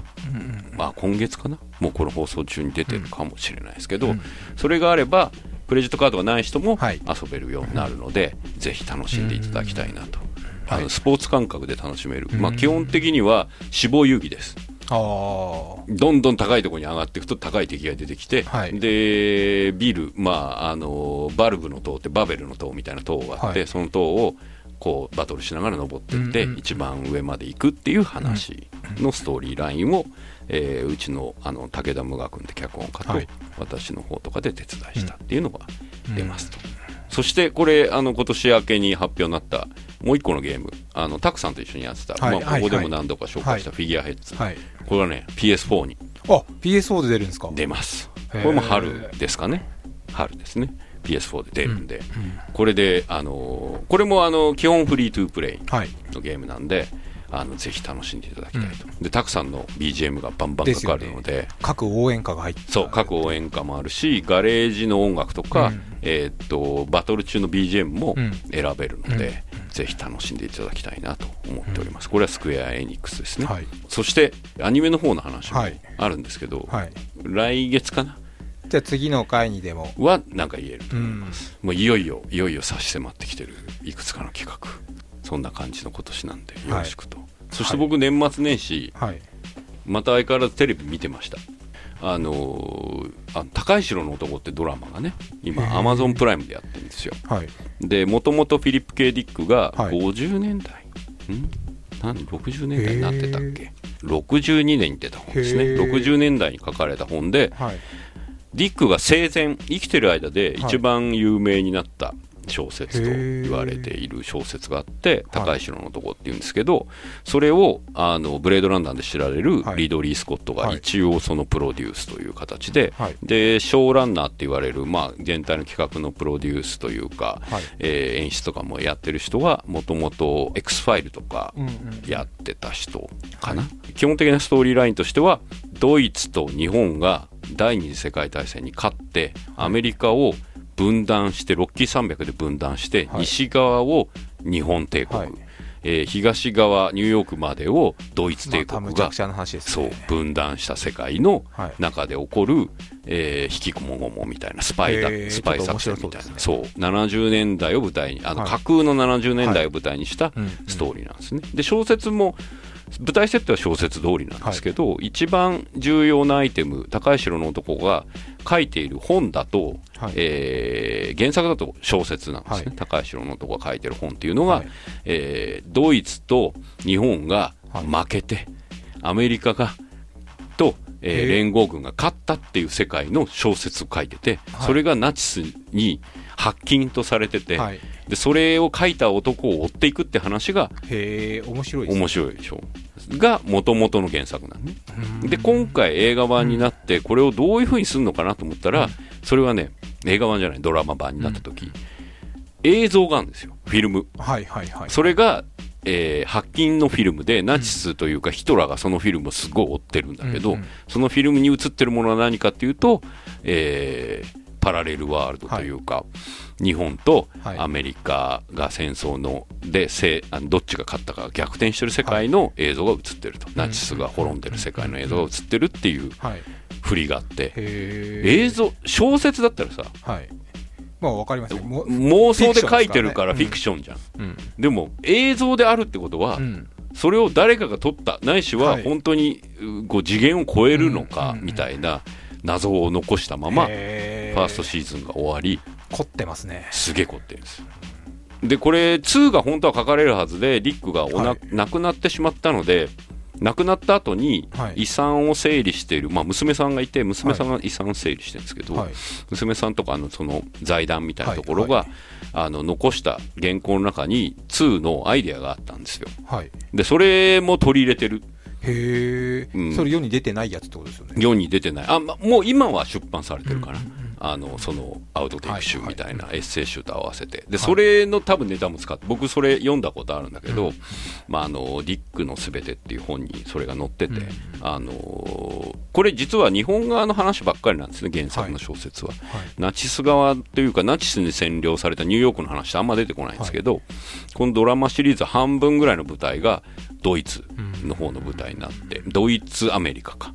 B: まあ、今月かな、もうこの放送中に出てるかもしれないですけど、それがあれば、クレジットカードがない人も
C: はい。
B: 遊べるようになるので、ぜひ楽しんでいただきたいなと、あ
C: はい。
B: のスポーツ感覚で楽しめる、まあ、基本的には死亡遊戯です。どんどん高いところに上がっていくと高い敵が出てきて、
C: はい。
B: でビル、まあ、あのバルブの塔ってバベルの塔みたいな塔があって、
C: はい。
B: その塔をこうバトルしながら登っていって、
C: うんうん。
B: 一番上まで行くっていう話のストーリーラインを、えーうちのあの武田無我君って脚本家と、
C: はい。
B: 私の方とかで手伝いしたっていうのが出ますと。そしてこれあの今年明けに発表になったもう一個のゲームあのタクさんと一緒にやってた、
C: はい
B: まあ、ここで
C: はい
B: も何度か紹介した
C: は
B: フィギュアヘッズ、
C: はい。
B: これはね PS4 に。
C: あ PS4 で出るんですか？
B: 出ます。これも春ですかね。春ですね。PS4 で出るんで、これで、あのーこれも、あの基本フリートゥープレイ
C: はい。
B: のゲームなんであのぜひ楽しんでいただきたいと、でたくさんの BGM がバンバンかかるので。
C: 各応援歌が入って
B: そう各応援歌もあるしガレージの音楽とか、
C: うん。
B: えーっとバトル中の BGM も
C: うん。
B: 選べるので、ぜひ楽しんでいただきたいなと思っております、これはスクエア・エニックスですね、
C: はい。
B: そしてアニメの方の話も
C: はい。
B: あるんですけど、
C: はい。
B: 来月かな？
C: じゃあ次の回にでも。
B: はなんか言えると思い
C: うん。
B: ます、もういよいよいよいよ差し迫ってきてるいくつかの企画そんな感じの今年なんでよろしくと、そして僕年末年始
C: はい。
B: また相変わらずテレビ見てました。あのーあ高い城の男ってドラマがね今アマゾンプライムでやってるんですよ。
C: はい。
B: でもともとフィリップ・ケイ・ディックが
C: はい。
B: 50年代、ん？何？60年代になってたっけ？62年に出た本ですね。
C: へー。
B: 60年代に書かれた本で
C: はい。
B: ディックが生前生きてる間で一番有名になった小説と言われている小説があって「高い城の男」っていうんですけどそれをあのブレードランナーで知られる
C: はい。
B: リドリー・スコットが
C: はい。
B: 一応そのプロデュースという形で
C: はい。
B: でショーランナーって言われる、まあ、全体の企画のプロデュースというか、
C: はい。
B: えー演出とかもやってる人はもともと X ファイルとか
C: うんうん
B: やってた人かな、基本的なストーリーラインとしてはドイツと日本が第二次世界大戦に勝ってアメリカを分断してロッキー山脈で分断して、
C: はい。
B: 西側を日本帝国、
C: はい。
B: えー東側ニューヨークまでをドイツ帝国が
C: むちゃくちゃな話です
B: そう
C: ね
B: 分断した世界の
C: はい。
B: 中で起こる、えー引きこもごもみたいなスパイだスパイ作戦みたいな。
C: ちょっと面
B: そう,、70年代を舞台にあの、
C: はい。
B: 架空の70年代を舞台にした
C: うん
B: ストーリーなんですね、で小説も舞台設定は小説通りなんですけど、一番重要なアイテム高い城の男が書いている本だと、
C: はい。
B: えー原作だと小説なんですね、
C: はい。
B: 高い城の男が書いてる本っていうのが、
C: はい。
B: えードイツと日本が
C: はい。
B: 負けて、アメリカがと、えー連合軍が勝ったっていう世界の小説を書いてて、
C: はい。
B: それがナチスに発禁とされてて、
C: はい。
B: でそれを書いた男を追っていくって話が
C: へえ面白いね。
B: 面白いでしょが元々の原作なんねで今回映画版になってこれをどういうふうにするのかなと思ったら、それはね映画版じゃないドラマ版になった時、映像があるんですよ。フィルム。
C: はいはいはい
B: それが、えー、白金のフィルムでナチスというかヒトラーがそのフィルムをすごい追ってるんだけど、そのフィルムに映ってるものは何かっていうと、えーパラレルワールドというか、日本と
C: はい。
B: アメリカが戦争のでせどっちが勝ったか逆転してる世界の映像が映ってると、ナチスが滅んでる世界の映像が映ってるっていう
C: はい。
B: 振りがあって、映像小説だったらさ
C: はい。まあわかります
B: 妄想で書いてるからフィク
C: シ
B: ションじゃん、
C: ョン
B: でも映像であるってことは、
C: うん。うん
B: それを誰かが撮った。ないしは
C: はい。
B: 本当にうこう次元を超えるのか
C: うん。うん。
B: みたいな謎を残したままフ
C: へ
B: ァーストシーズンが終わり
C: 凝ってますね。
B: すげえ凝ってるんです。よでこれ2が本当は書かれるはずでリックがおな、
C: はい。
B: 亡くなってしまったので亡くなった後に
C: はい。
B: 遺産を整理している、まあ、娘さんがいて娘さんが遺産を整理してるんですけど、
C: はい。
B: 娘さんとかのその財団みたいなところが、
C: はい。
B: あの残した原稿の中に2のアイデアがあったんですよ。
C: はい。
B: でそれも取り入れてる
C: へえ、
B: うん。
C: それ世に出てないやつってことですよね。
B: 世に出てない。あ、ま、もう今は出版されてるかな、あのそのアウトテイク集みたいなエッセイ集と合わせて。でそれの多分ネタも使って僕それ読んだことあるんだけど「まあ、あのディックのすべて」っていう本にそれが載ってて、あのこれ実は日本側の話ばっかりなんですね原作の小説は、ナチス側というかナチスに占領されたニューヨークの話ってあんま出てこないんですけど、このドラマシリーズ半分ぐらいの舞台がドイツの方の舞台になって、ドイツアメリカか、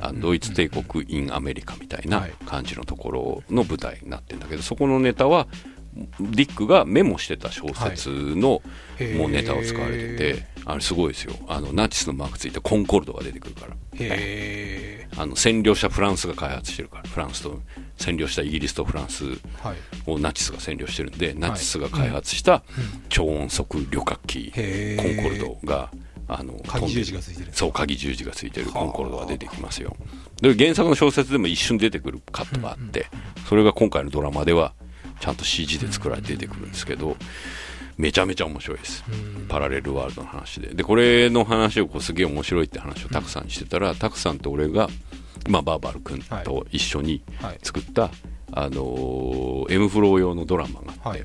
B: あのドイツ帝国 in アメリカみたいな
C: はい。
B: 感じのところの舞台になってるんだけどそこのネタはディックがメモしてた小説のもうネタを使われててあれすごいですよ。あのナチスのマークついてコンコルドが出てくるから。あの占領したフランスが開発してるから。フランスと占領したイギリスとフランス
C: はい。
B: をナチスが占領してるんでナチスが開発した超音速旅客機コンコルドがあの
C: 鍵十字がついてる。
B: そう鍵十字がついてるコンコルドが出てきますよ。で原作の小説でも一瞬出てくるカットがあってそれが今回のドラマではちゃんと CG で作られて出てくるんですけどめちゃめちゃ面白いです。パラレルワールドの話で。でこれの話をこうすげえ面白いって話をたくさんにしてたらたくさんと俺が、まあ、バーバル君と一緒に
C: はい。
B: 作った、あのー M フロー用のドラマがあって、
C: はい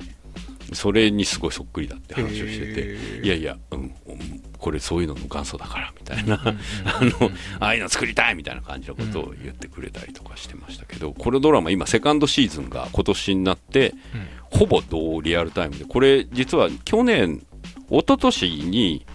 B: それにすごいそっくりだって話をしてていやいや、うん、うんこれそういうのの元祖だからみたいな。*laughs* あのああいうの作りたいみたいな感じのことを言ってくれたりとかしてましたけどこのドラマ今セカンドシーズンが今年になって、ほぼ同リアルタイムでこれ実は去年一昨年に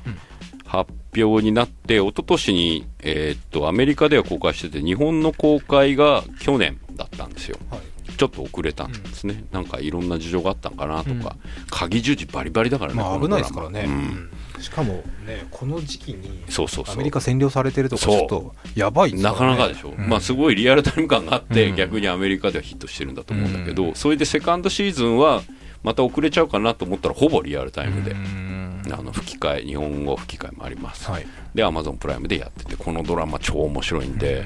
B: 発表になって一昨年にえーっとアメリカでは公開してて日本の公開が去年だったんですよ。
C: はい
B: ちょっと遅れたんですね、なんかいろんな事情があったのかなとか、鍵十字バリバリだからね、
C: まあ危ないですからね、
B: うん。
C: うん。しかもねこの時期に
B: そうそうそう。
C: アメリカ占領されてるとかちょっとやばいです
B: な
C: か
B: なかでしょ、
C: うん。
B: まあすごいリアルタイム感があって、
C: うん。
B: 逆にアメリカではヒットしてるんだと思うんだけど、
C: うん。
B: それでセカンドシーズンはまた遅れちゃうかなと思ったらほぼリアルタイムで、
C: うん。
B: あの吹き替え日本語吹き替えもあります、
C: はい。
B: でアマゾンプライムでやっててこのドラマ超面白いんで、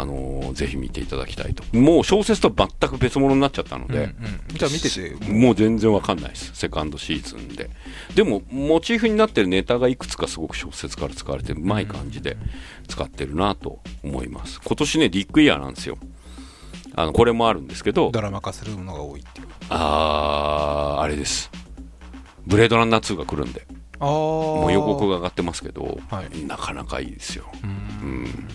B: あのーぜひ見ていただきたいと。もう小説と全く別物になっちゃったので、
C: うんうん。じゃあ見てて。
B: もう全然わかんないです。セカンドシーズンで。でもモチーフになってるネタがいくつかすごく小説から使われてうまい感じで使ってるなと思います。今年ねディックイヤーなんですよ。あのこれもあるんですけど。
C: ドラマ化するものが多いっていう。
B: あーあれです。ブレードランナー2が来るんで。
C: ああ
B: もう予告が上がってますけど、
C: はい。
B: なかなかいいですよ、
C: うん。
B: うん、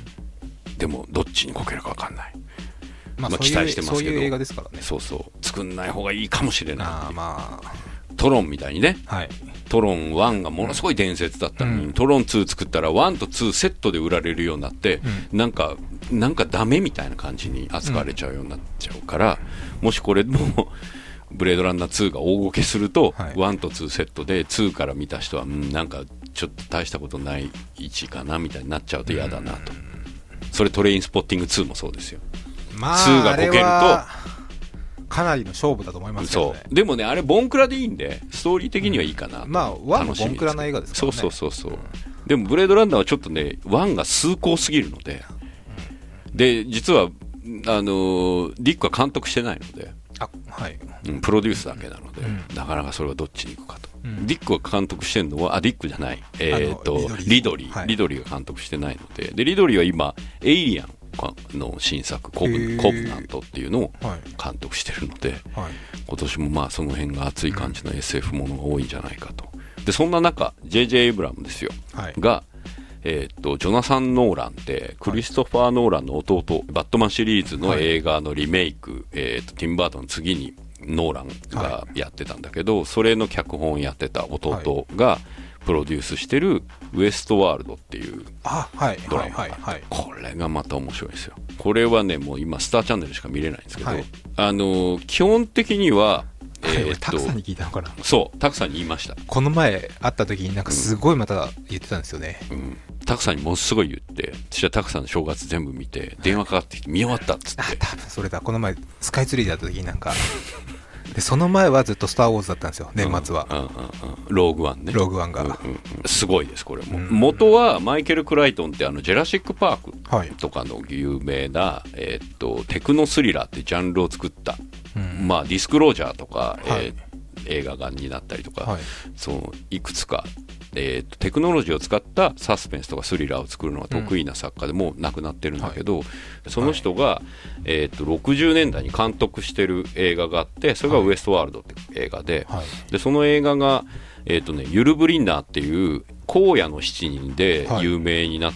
B: でもどっちにこけるか分かんない。
C: まあ、
B: 期待してますけど。
C: そういう映画ですからね。
B: そうそう。作んない方がいいかもしれない。
C: ああま
B: トロンみたいにね。
C: あはい。
B: トロン1がものすごい伝説だったのに、
C: うん。
B: トロン2作ったら1と2セットで売られるようになって、なんかなんかダメみたいな感じに扱われちゃうようになっちゃうから、もしこれもブレードランナー2が大ごけすると、
C: はい。
B: 1と2セットで2から見た人は、うん、なんかちょっと大したことない位置かなみたいになっちゃうと嫌だなと、それトレインスポッティング2もそうですよ。
C: ま
B: 2がこけると。
C: かなりの勝負だと思いますけど
B: そ
C: ね
B: う。でもねあれボンクラでいいんでストーリー的にはいいかなと、
C: まあワンもボンクラな映画ですからね。
B: そうそうそうそう。でもブレードランナーはちょっとねワンが崇高すぎるので。で実はあのーディックは監督してないので、
C: あはい。
B: うんプロデュースだけなので、
C: うん。
B: なかなかそれはどっちに行くかと、
C: うん。
B: ディックは監督してるのはあディックじゃない。えーっと
C: あの
B: リ
C: リドリー。はい。
B: リドリーが監督してないので。でリドリーは今エイリアンの新作コブ Covenant っていうのを
C: はい。
B: 監督してるので、
C: はい。
B: 今年もまあその辺が熱い感じの SF ものが多いんじゃないかと。でそんな中 JJ エイブラムですよ。
C: はい。
B: が、えーっとジョナサン・ノーランってクリストファー・ノーランの弟、バットマンシリーズの映画のリメイク、えーっとティンバートンの次にノーランがやってたんだけど、それの脚本やってた弟がプロデュースしてるウエストワールドっていうドラマ。これがまた面白いですよ。これはねもう今スターチャンネルしか見れないんですけど、
C: はい。
B: あのー基本的にはえ
C: はい
B: ーっと
C: 俺タクさんに聞いたのかな。
B: そうタクさんに言いました、
C: この前会った時になんかすごいまた言ってたんですよね。
B: うん、タクさんにものすごい言って私はタクさんの正月全部見て電話かかってきて見終わったっつって。
C: あ多分それだ。この前スカイツリーで会った時になんか *laughs* でその前はずっと「スター・ウォーズ」だったんですよ年末は、
B: うんうんうんローグワンね。
C: ローグワンが、
B: うんうんうん。すごいですこれも、
C: うん。
B: 元はマイケル・クライトンってあのジェラシック・パーク
C: はい。
B: とかの有名な、えーっとテクノスリラーってジャンルを作った、
C: うん。
B: まあ、ディスクロージャーとか、
C: はい。
B: えー映画がになったりとか、
C: はい。
B: そのいくつか、えーとテクノロジーを使ったサスペンスとかスリラーを作るのが得意な作家でもう亡くなってるんだけど、その人が、えー、と60年代に監督してる映画があってそれが「ウエストワールド」って映画で,、
C: はい。
B: でその映画が、えーとね、ユル・ブリンナーっていう荒野の七人で
C: はい。
B: 有名にな、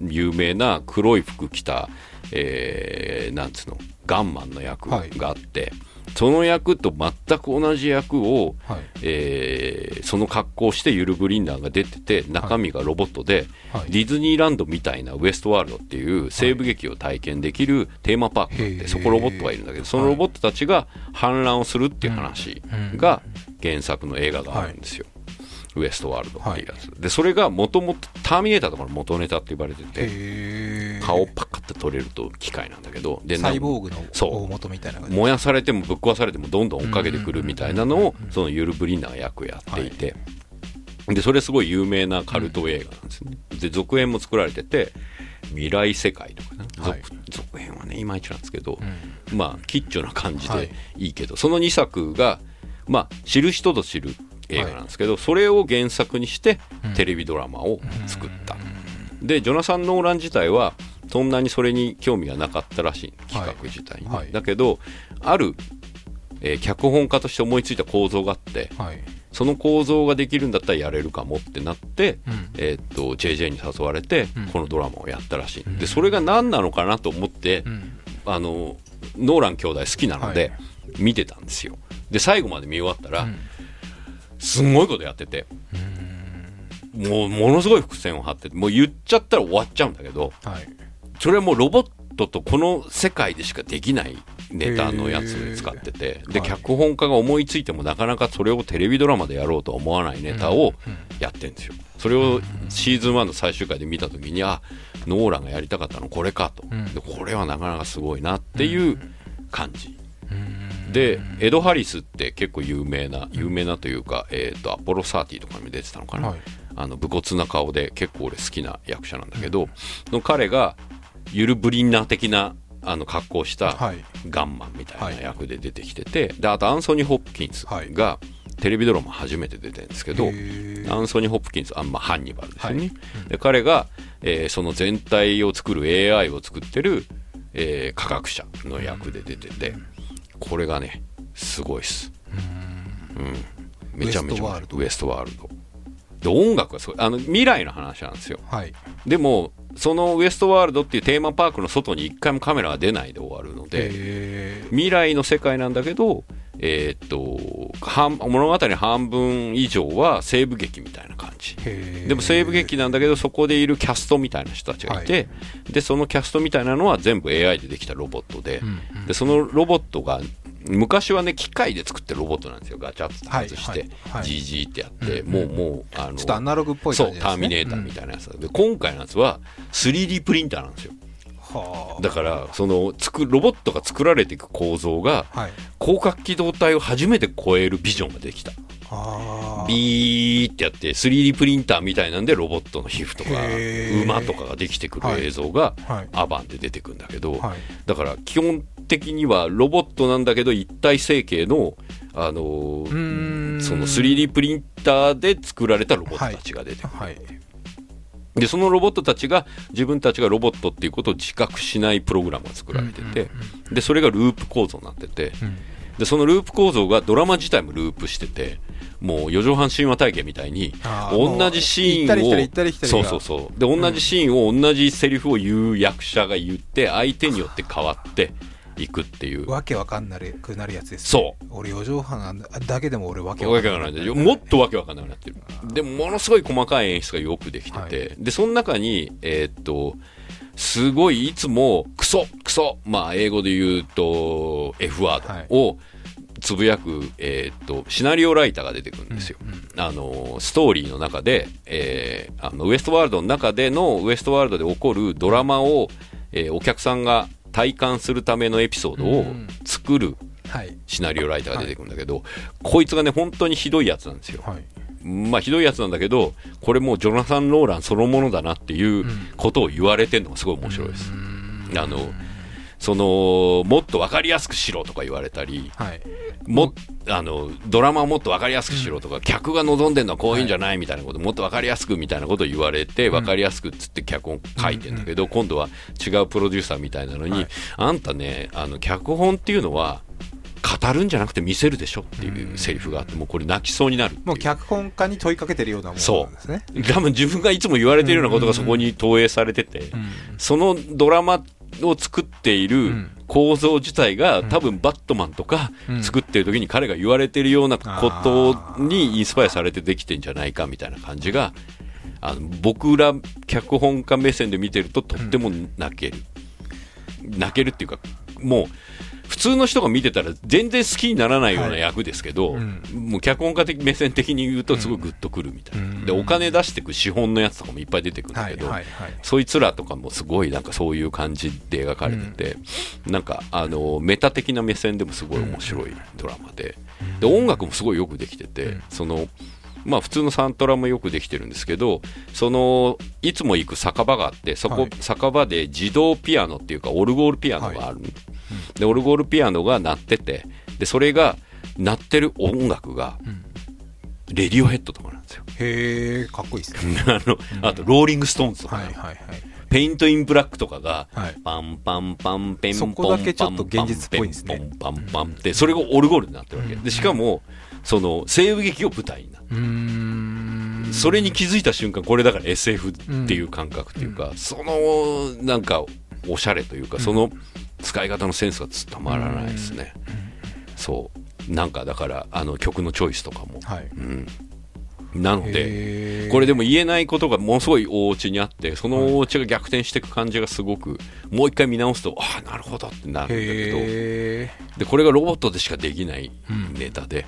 B: 有名な黒い服着た、えーなんつうのガンマンの役があって、その役と全く同じ役を、
C: はい。
B: えーその格好をしてユル・ブリンナーが出てて中身がロボットで、
C: はい。
B: ディズニーランドみたいなウエストワールドっていう西部劇を体験できるテーマパークがあって、
C: へー。
B: そこロボットがいるんだけどそのロボットたちが反乱をするっていう話が原作の映画があるんですよ。ウエストワールドっていうやつ、でそれがもともとターミネーターとかの元ネタって言われてて顔をパカッて取れると機械なんだけどで
C: サイボーグの大元みたいな
B: 燃やされてもぶっ壊されてもどんどん追っかけてくるみたいなのをそのユル・ブリンナーが役やっていて、でそれすごい有名なカルト映画なんですよね、で続編も作られてて未来世界とかね、
C: はい。
B: 続続編はねいまいちなんですけど、
C: うん。
B: まあキッチョな感じ
C: はい。
B: でいいけど、その2作がまあ知る人ぞ知る映画なんですけど、それを原作にしてテレビドラマを作った、でジョナサン・ノーラン自体はそんなにそれに興味がなかったらしい。企画自体に、
C: はい。はい。
B: だけどある、えー脚本家として思いついた構造があって
C: はい。
B: その構造ができるんだったらやれるかもってなって、
C: うん。
B: えーっと JJ に誘われて
C: うん。
B: このドラマをやったらしい、でそれが何なのかなと思って、
C: うん。
B: あのノーラン兄弟好きなので、見てたんですよ。で最後まで見終わったら、
C: うん
B: すんごいことやってて、もうものすごい伏線を張ってて。もう言っちゃったら終わっちゃうんだけど。
C: はい。
B: それはもうロボットとこの世界でしかできないネタのやつを使ってて。で
C: はい。
B: 脚本家が思いついてもなかなかそれをテレビドラマでやろうとは思わないネタをやってるんですよ。それをシーズン1の最終回で見た時にあノーランがやりたかったのこれかと。
C: ん。
B: でこれはなかなかすごいなっていう感じ。
C: うん
B: でエド・ハリスって結構有名な有名なというか、えー、とアポロ30とかにも出てたのかな、
C: はい。
B: あの武骨な顔で結構俺好きな役者なんだけど、の彼がユル・ブリンナー的なあの格好をした
C: はい。
B: ガンマンみたいな役で出てきてて、であとアンソニー・ホップキンス
C: はい。
B: がテレビドラマ初めて出てるんですけど、アンソニー・ホップキンスあんまハンニバルですよね、
C: はい。
B: で彼が、えーその全体を作る AI を作ってる、えー科学者の役で出てて、これがねすごいっす。うん。めちゃめちゃ
C: ウエストワールド。
B: ウエストワールド。で音楽がすごい。あの未来の話なんですよ。
C: はい。
B: でもそのウエストワールドっていうテーマパークの外に一回もカメラが出ないで終わるので、未来の世界なんだけど、えーっと半物語の半分以上は西部劇みたいな感じ。でも西部劇なんだけどそこでいるキャストみたいな人たちがいて、でそのキャストみたいなのは全部 AI でできたロボットで,、
C: うんうん。
B: でそのロボットが昔はね機械で作ってるロボットなんですよ。ガチャッと外して、
C: はいはい
B: ってやって、
C: うん
B: もうもうあの
C: ちょっとアナログっぽい
B: そうターミネーターみたいなやつ。で、今回のやつは 3D プリンターなんですよ。
C: は
B: だからその作ロボットが作られていく構造が
C: あはい。
B: 広角機動隊を初めて超えるビジョンができた。ビーってやって 3D プリンターみたいなんでロボットの皮膚とか馬とかができてくる映像が
C: はい。
B: アバンで出てくるんだけど、
C: はい。
B: だから基本的にはロボットなんだけど一体成形の、あのーその 3D プリンターで作られたロボットたちが出てくる、
C: はい
B: でそのロボットたちが自分たちがロボットっていうことを自覚しないプログラムが作られてて、でそれがループ構造になってて、
C: うん。
B: でそのループ構造がドラマ自体もループしててもう四畳半神話体験みたいに同じシーンをそうそうそう。で同じシーンを同じセリフを言う役者が言って相手によって変わっていくっていう。
C: わけわかんなくなるやつです、
B: そう。
C: 俺四畳半だけでも俺わけ
B: わかんない。でもっとわけわかんなくなってる。でもものすごい細かい演出がよくできて。て、でその中にえーっとすごいいつもクソクソまあ英語で言うと F ワードをつぶやく、えーっとシナリオライターが出てくるんですよ、あのストーリーの中で、えーあのウエストワールドの中でのウエストワールドで起こるドラマを、えーお客さんが体感するためのエピソードを作る
C: はい。
B: シナリオライターが出てくるんだけど、こいつがね本当にひどいやつなんですよ、
C: はい。
B: まあひどいやつなんだけどこれもうジョナサン・ローランそのものだなっていうことを言われてるのがすごい面白いです、あのそのもっと分かりやすくしろとか言われたり
C: はい。
B: もあのドラマをもっと分かりやすくしろとか、客が望んでるのはこういうんじゃないみたいなこと、もっと分かりやすくみたいなことを言われて、分かりやすくっつって脚本書いてんだけど、今度は違うプロデューサーみたいなのに、
C: はい。
B: あんたねあの脚本っていうのは語るんじゃなくて見せるでしょっていうセリフがあってもうこれ泣きそうになる
C: もう脚本家に問いかけてるようなもんですね。
B: 多分 *laughs* 自分がいつも言われてるようなことがそこに投影されてて、そのドラマを作っている
C: ん。
B: 構造自体が多分バットマンとか
C: うん。
B: 作ってる時に彼が言われてるようなことにインスパイアされてできてんじゃないかみたいな感じがあの僕ら脚本家目線で見てるととっても泣ける、泣けるっていうかもう普通の人が見てたら全然好きにならないような役ですけど、
C: うん。
B: もう脚本家的目線的に言うとすごいグッとくるみたいな、
C: うん。
B: でお金出してく資本のやつとかもいっぱい出てくるんだ
C: はい
B: けど、
C: はいはい
B: そいつらとかもすごいなんかそういう感じで描かれてて、なんかあのメタ的な目線でもすごい面白いドラマで,、で音楽もすごいよくできてて、そのまあ普通のサントラもよくできてるんですけどそのいつも行く酒場があってそこ、
C: はい。
B: 酒場で自動ピアノっていうかオルゴールピアノがある、でオルゴールピアノが鳴っててでそれが鳴ってる音楽が、レディオヘッドとかなんですよ。
C: へえかっこいいですね。*laughs*
B: あのあとローリング・ストーンズとか、
C: はいはいはい。
B: Paint It Black とかが、
C: はい。
B: パンパンパンペンポン
C: そこだけちょっと現実っぽいですね。
B: ペンポンパンパンってそれがオルゴールになってるわけ、でしかもその西部劇を舞台になって
C: うーん。
B: それに気づいた瞬間これだから SF っていう感覚っていうか、そのなんかおしゃれというか、その使い方のセンスがたまらないですね、そう。なんかだからあの曲のチョイスとかも、
C: はい。
B: うん、なのでこれでも言えないことがものすごい大落ちにあってその大落ちが逆転していく感じがすごくもう一回見直すとああなるほどってなるんだけど。
C: へ
B: でこれがロボットでしかできないネタで、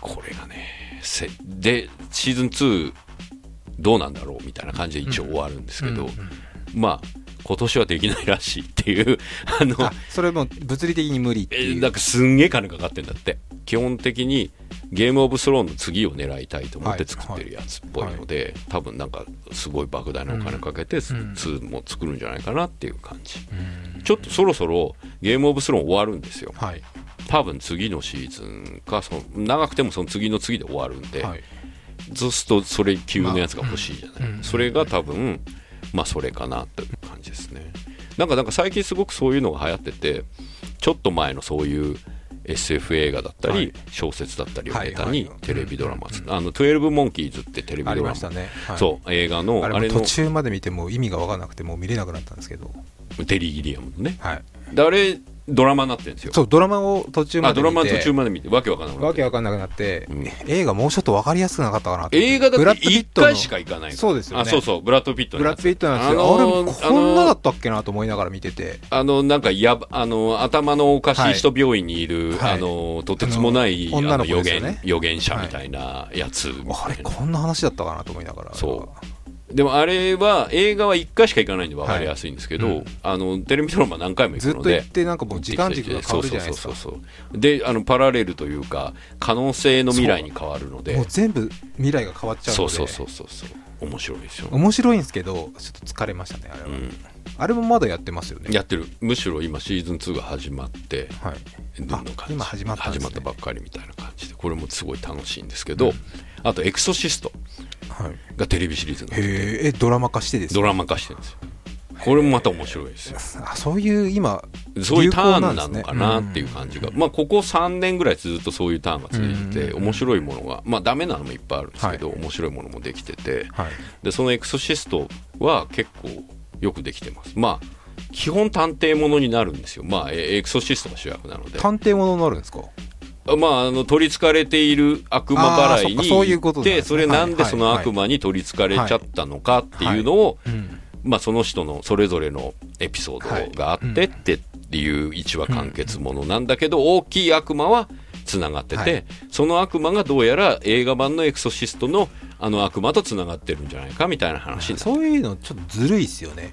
B: これがねせでシーズン2どうなんだろうみたいな感じで一応終わるんですけど、まあ今年はできないらしいっていう *laughs* あの
C: それも物理的に無理って
B: え
C: いう。
B: なんかすんげえ金かかってんだって。基本的にゲームオブスローンの次を狙いたいと思って作ってるやつっぽいので、多分なんかすごい莫大なお金かけて、2も作るんじゃないかなっていう感じ、ちょっとそろそろゲームオブスローン終わるんですよ。
C: はい
B: 多分次のシーズンかその長くてもその次の次で終わるんで、
C: はい。
B: そうするとそれ級のやつが欲しいじゃない、それが多分まあそれかなという感じですね。なんかなんか最近すごくそういうのが流行っててちょっと前のそういう SF 映画だったり、
C: はい。
B: 小説だったりをネタに
C: はいはい。
B: テレビドラマ、あの12モンキーズってテレビドラマ。
C: ましたね、はい。
B: そう映画の
C: あ
B: あれ
C: 途中まで見ても意味が分からなくてもう見れなくなったんですけど。
B: テリー・ギリアムのね。
C: はい。
B: であれドラマになってるんですよ。
C: そうドラマを途中ま
B: あド
C: で見て。
B: ラマ途中まで見てわけわかんなくなって。
C: わけわかんなくなって、
B: うん。
C: 映画もうちょっとわかりやすくなかったかな
B: 映画だって1
C: ドピットの。
B: 回しか行かない
C: そうですよね。
B: あそうそう。ブラッド・ピット
C: ブラッド・ピットなんですよ、
B: あ
C: あれ
B: のー
C: こんなだったっけなと思いながら見てて。
B: あのなんかやばあの頭のおかしい人病院にいる、
C: はい。
B: あのとてつもない
C: あの女の子
B: 予言予言者みたいなやつ。みたいな
C: あれこんな話だったかなと思いながら。
B: そうでもあれは映画は1回しか行かないんで分かりやすいんですけど、
C: はいうん。
B: あのテレビドラマ何回も行くので。
C: ずっと行ってなんかもう時間軸が変わるじゃないですか。
B: そうそうそうそうであのパラレルというか可能性の未来に変わるので。
C: もう全部未来が変わっちゃうので。
B: そうそうそうそう面白いですよ、
C: 面白いんですけどちょっと疲れましたねあれは、
B: うん、
C: あれもまだやってますよね。
B: やってる。むしろ今シーズン2が始まって
C: はい。
B: どんな感じ。
C: 今始まったね。
B: 始まったばっかりみたいな感じで。これもすごい楽しいんですけど、あと「エクソシスト
C: はい」
B: がテレビシリーズになってて。
C: へええドラマ化してですか？
B: ドラマ化してるんですよ。これもまた面白いですよ。
C: あそういう今
B: そういうターンなのかなっていう感じが、まあ、ここ3年ぐらいずっとそういうターンが続いてて、
C: うん
B: 面白いものが、まあ、ダメなのもいっぱいあるんですけど、
C: は
B: 面白いものもできてて、
C: はい。
B: でそのエクソシストは結構よくできてます。まあ基本探偵ものになるんですよ。まあ、えエクソシストが主役なので。
C: 探偵ものになるんですか？
B: まあ、あの、取り憑かれている悪魔払いに行って、それなんで
C: はい
B: その悪魔に取り憑かれちゃったのかっていうのを、
C: うん。
B: まあ、その人のそれぞれのエピソードがあってってっていう一話完結ものなんだけど、大きい悪魔はつながってて、
C: はい。
B: その悪魔がどうやら映画版のエクソシストのあの悪魔とつながってるんじゃないかみたいな話
C: そういうのちょっとずるいっすよね。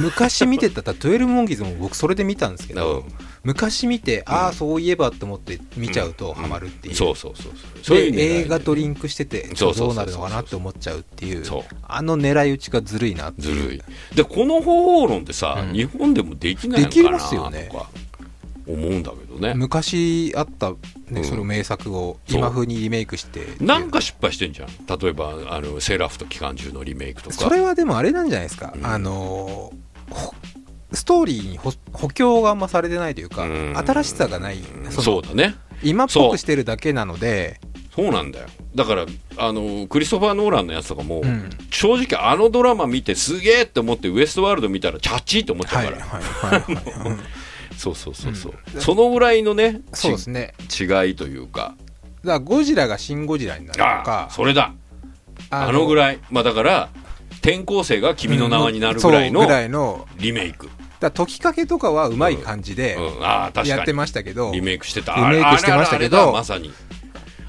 C: 昔見てた「トゥエルモンキーズ」も僕それで見たんですけど、
B: うん。
C: 昔見て、ああそういえばと思って見ちゃうとハマるっていう、
B: そうそうそうそう。
C: 映画とリンクしててどうなるのかなって思っちゃうっていうあの狙い撃ちがずるいな
B: ずるい。でこの方法論ってさ、
C: うん。
B: 日本でもできないの
C: でき
B: か。な
C: ますよね
B: 思うんだけどね。
C: 昔あった、ね
B: うん。
C: その名作を今風にリメイクして。
B: なんか失敗してんじゃん。例えばあのセーラー服と機関銃のリメイクとか。
C: それはでもあれなんじゃないですか、
B: うん。
C: あのほストーリーに補補強があんまされてないというか、
B: うん。
C: 新しさがない、
B: うん
C: そ
B: うだね。
C: 今っぽくしてるだけなので、
B: そうなんだよ。だからあのクリストファー・ノーランのやつとかも、
C: うん。
B: 正直あのドラマ見てすげえって思ってウエストワールド見たらチャッチーって思っちゃう
C: はい
B: から、
C: はいはいはい、うん
B: そうそうそうそう、
C: うん。
B: そのぐらいのね
C: そうですね。
B: ち違いというか。
C: だからゴジラがシン・ゴジラになると
B: あ
C: か。
B: あそれだ。あのぐ
C: い
B: らい。まあだから転校生が君の名はになるぐらいのリメイク、
C: だ時かけとかはうまい感じでやってましたけど、
B: リメイクしてた。
C: リメイクしてましたけど。
B: まさに。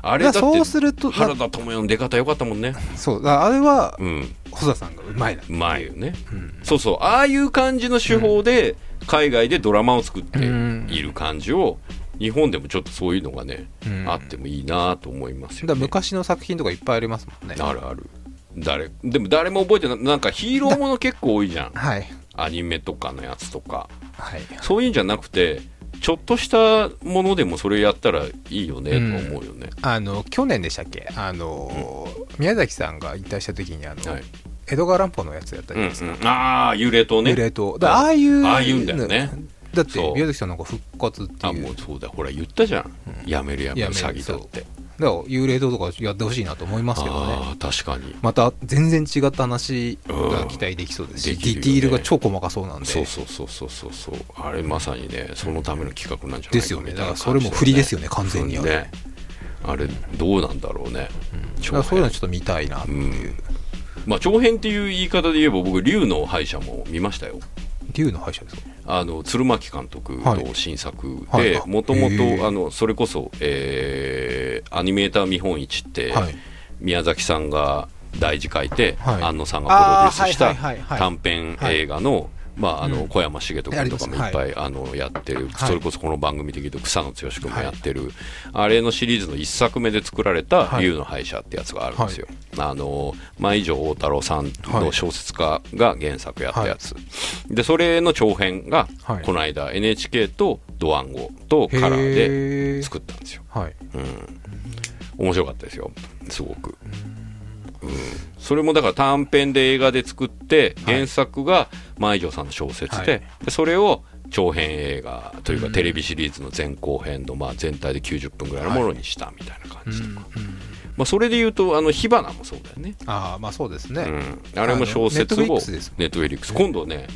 B: あれだ
C: そうすると
B: 原田知世の出方良かったもんね。
C: そうあれは
B: うん。
C: 細田さんがうまいな
B: うまいよね。
C: うん。
B: そうそう。ああいう感じの手法で海外でドラマを作って
C: うん
B: いる感じを日本でもちょっとそういうのがね、
C: うん。
B: あってもいいなと思いますよ、ね、
C: 昔の作品とかいっぱいありますもんね。
B: あるある。誰でも誰も覚えてない。なんかヒーローもの結構多いじゃん。
C: はい。
B: アニメとかのやつとか。
C: はい。
B: そういうんじゃなくてちょっとしたものでもそれやったらいいよねと思うよね、
C: あの去年でしたっけ？あの、宮崎さんが引退した時にあの、
B: はい
C: 江戸川乱歩のやつやったじ
B: うん
C: ゃないですか、
B: うん、ああ幽霊島ね。
C: 幽霊島。だああいう
B: ああいうんだよね。
C: だって宮崎さんなんか復活って
B: あ
C: いう。
B: もうそうだほら言ったじゃん、やめるやめる
C: やめる
B: 詐欺だって。
C: だから幽霊島とかやってほしいなと思いますけどね。
B: ああ確かに。
C: また全然違った話が期待できそうですし、
B: うん。でね
C: ディティールが超細かそうなんで。
B: そうそうそうそうそうそう。あれまさにねそのための企画なんじゃないか
C: ですよね。だからそれも振りですよね完全にあれ。
B: ね。あれどうなんだろうね、
C: だからそういうのちょっと見たいなっていう、
B: まあ長編っていう言い方で言えば僕竜の敗者も見ましたよ。
C: 竜の敗者ですか？
B: あの鶴巻監督の新作
C: はい。はい。
B: でもともとあのそれこそ、えーアニメーター見本市って、
C: はい。
B: 宮崎さんが大字書いて、
C: はい。
B: 安野さんがプロデュースした
C: はいはいはいはい。
B: 短編映画の、まあ、あの
C: うん。
B: 小山茂人君とかもいっぱい、あのやってる、
C: はい。
B: それこそこの番組で言うと草野剛君もやってる、あれのシリーズの一作目で作られた「
C: はい。
B: 竜の敗者」ってやつがあるんですよ。あの前城大太郎さんの小説家が原作やったやつ、でそれの長編が、
C: はい。
B: この間 NHK とドワンゴとカラーで作ったんですよ。
C: はい
B: 面白かったですよ。すごく、うん、それもだから短編で映画で作って
C: はい。
B: 原作が前城さんの小説で,、
C: はい。
B: でそれを長編映画というか
C: うん。
B: テレビシリーズの前後編のまあ全体で90分ぐらいのものにしたみたいな感じとか、まあ、それで言うとあの火花もそうだよね、
C: ああまあそうですね、
B: うん、あれも小説を
C: ネットフリックスですもん
B: ネットフリックス今度ね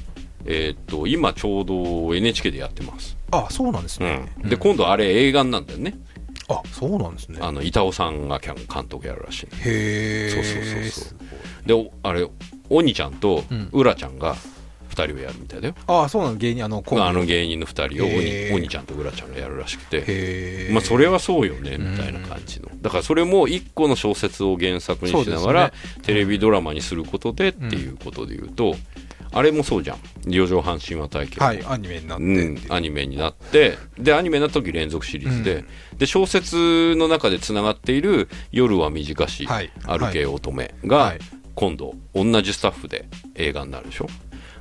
B: えーっと今ちょうど NHK でやってます、
C: あそうなんです
B: う
C: ね、
B: ん、で今度あれ映画になんだよね
C: あそうなんですね。
B: あの板尾さんがキャン監督やるらしい。ね
C: へえ
B: そうそうそうそう。でおあれ鬼ちゃんと
C: うん。
B: うらちゃんが2人をやるみたいだよ、
C: あそうなの芸人あの
B: あの芸人の2人を鬼鬼ちゃんとうらちゃんがやるらしくて。まあそれはそうよねみたいな感じの。だからそれも一個の小説を原作にしながら、テレビドラマにすることでっていうことで言うと、あれもそうじゃん「四畳半神話体験」
C: はいアニメになって、
B: う。ん、アニメになって。でアニメになった時連続シリーズで,、
C: うん。
B: で小説の中でつながっている「夜は短し、
C: はい
B: 歩け乙女」
C: は
B: が
C: い。
B: 今度同じスタッフで映画になるでしょ？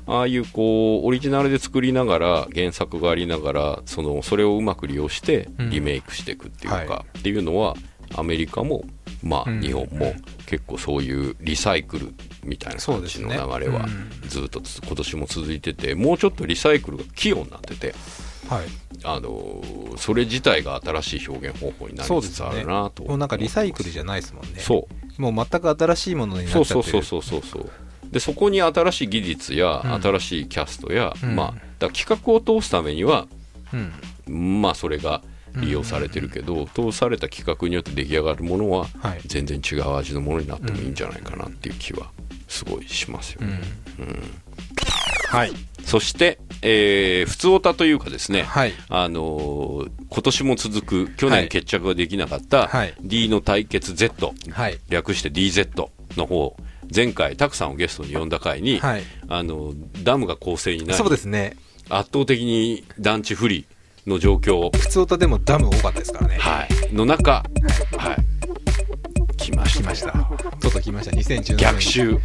B: ああいうこうオリジナルで作りながら原作がありながらそのそれをうまく利用して
C: うん。
B: リメイクしていくっていうか、
C: は
B: っていうのはアメリカもまあ
C: うん。
B: 日本も結構そういうリサイクルみたいな感じの流れはずっとつ今年も続いててもうちょっとリサイクルが器用になってて
C: はい。
B: あのーそれ自体が新しい表現方法になりつつあるなと
C: もうなんかリサイクルじゃないですもんね。
B: そう。
C: もう全く新しいものにな
B: そう
C: っちゃってる。
B: そうそうそうそうそうでそこに新しい技術や、
C: うん。
B: 新しいキャストや、
C: うん。
B: まあだ企画を通すためには
C: うん。
B: まあそれが利用されてるけど、通された企画によって出来上がるものは
C: はい。
B: 全然違う味のものになってもいいんじゃないかなっていう気はすごいしますよね、
C: うん。はい。
B: そして、えー、普通オタというかですね、
C: はい。
B: あのー今年も続く去
C: はい。
B: 年決着ができなかった
C: はい。
B: D の対決 Z、
C: はい。
B: 略して DZ の方前回タクさんをゲストに呼んだ回に、
C: はい。
B: あのダムが構成になり
C: そうですね。
B: 圧倒的に団地不利の状況、
C: 普通歌でもダム多かったですからね。
B: はい、の中、はい、来ました。
C: 来ました。来ました。2017年。
B: 逆襲。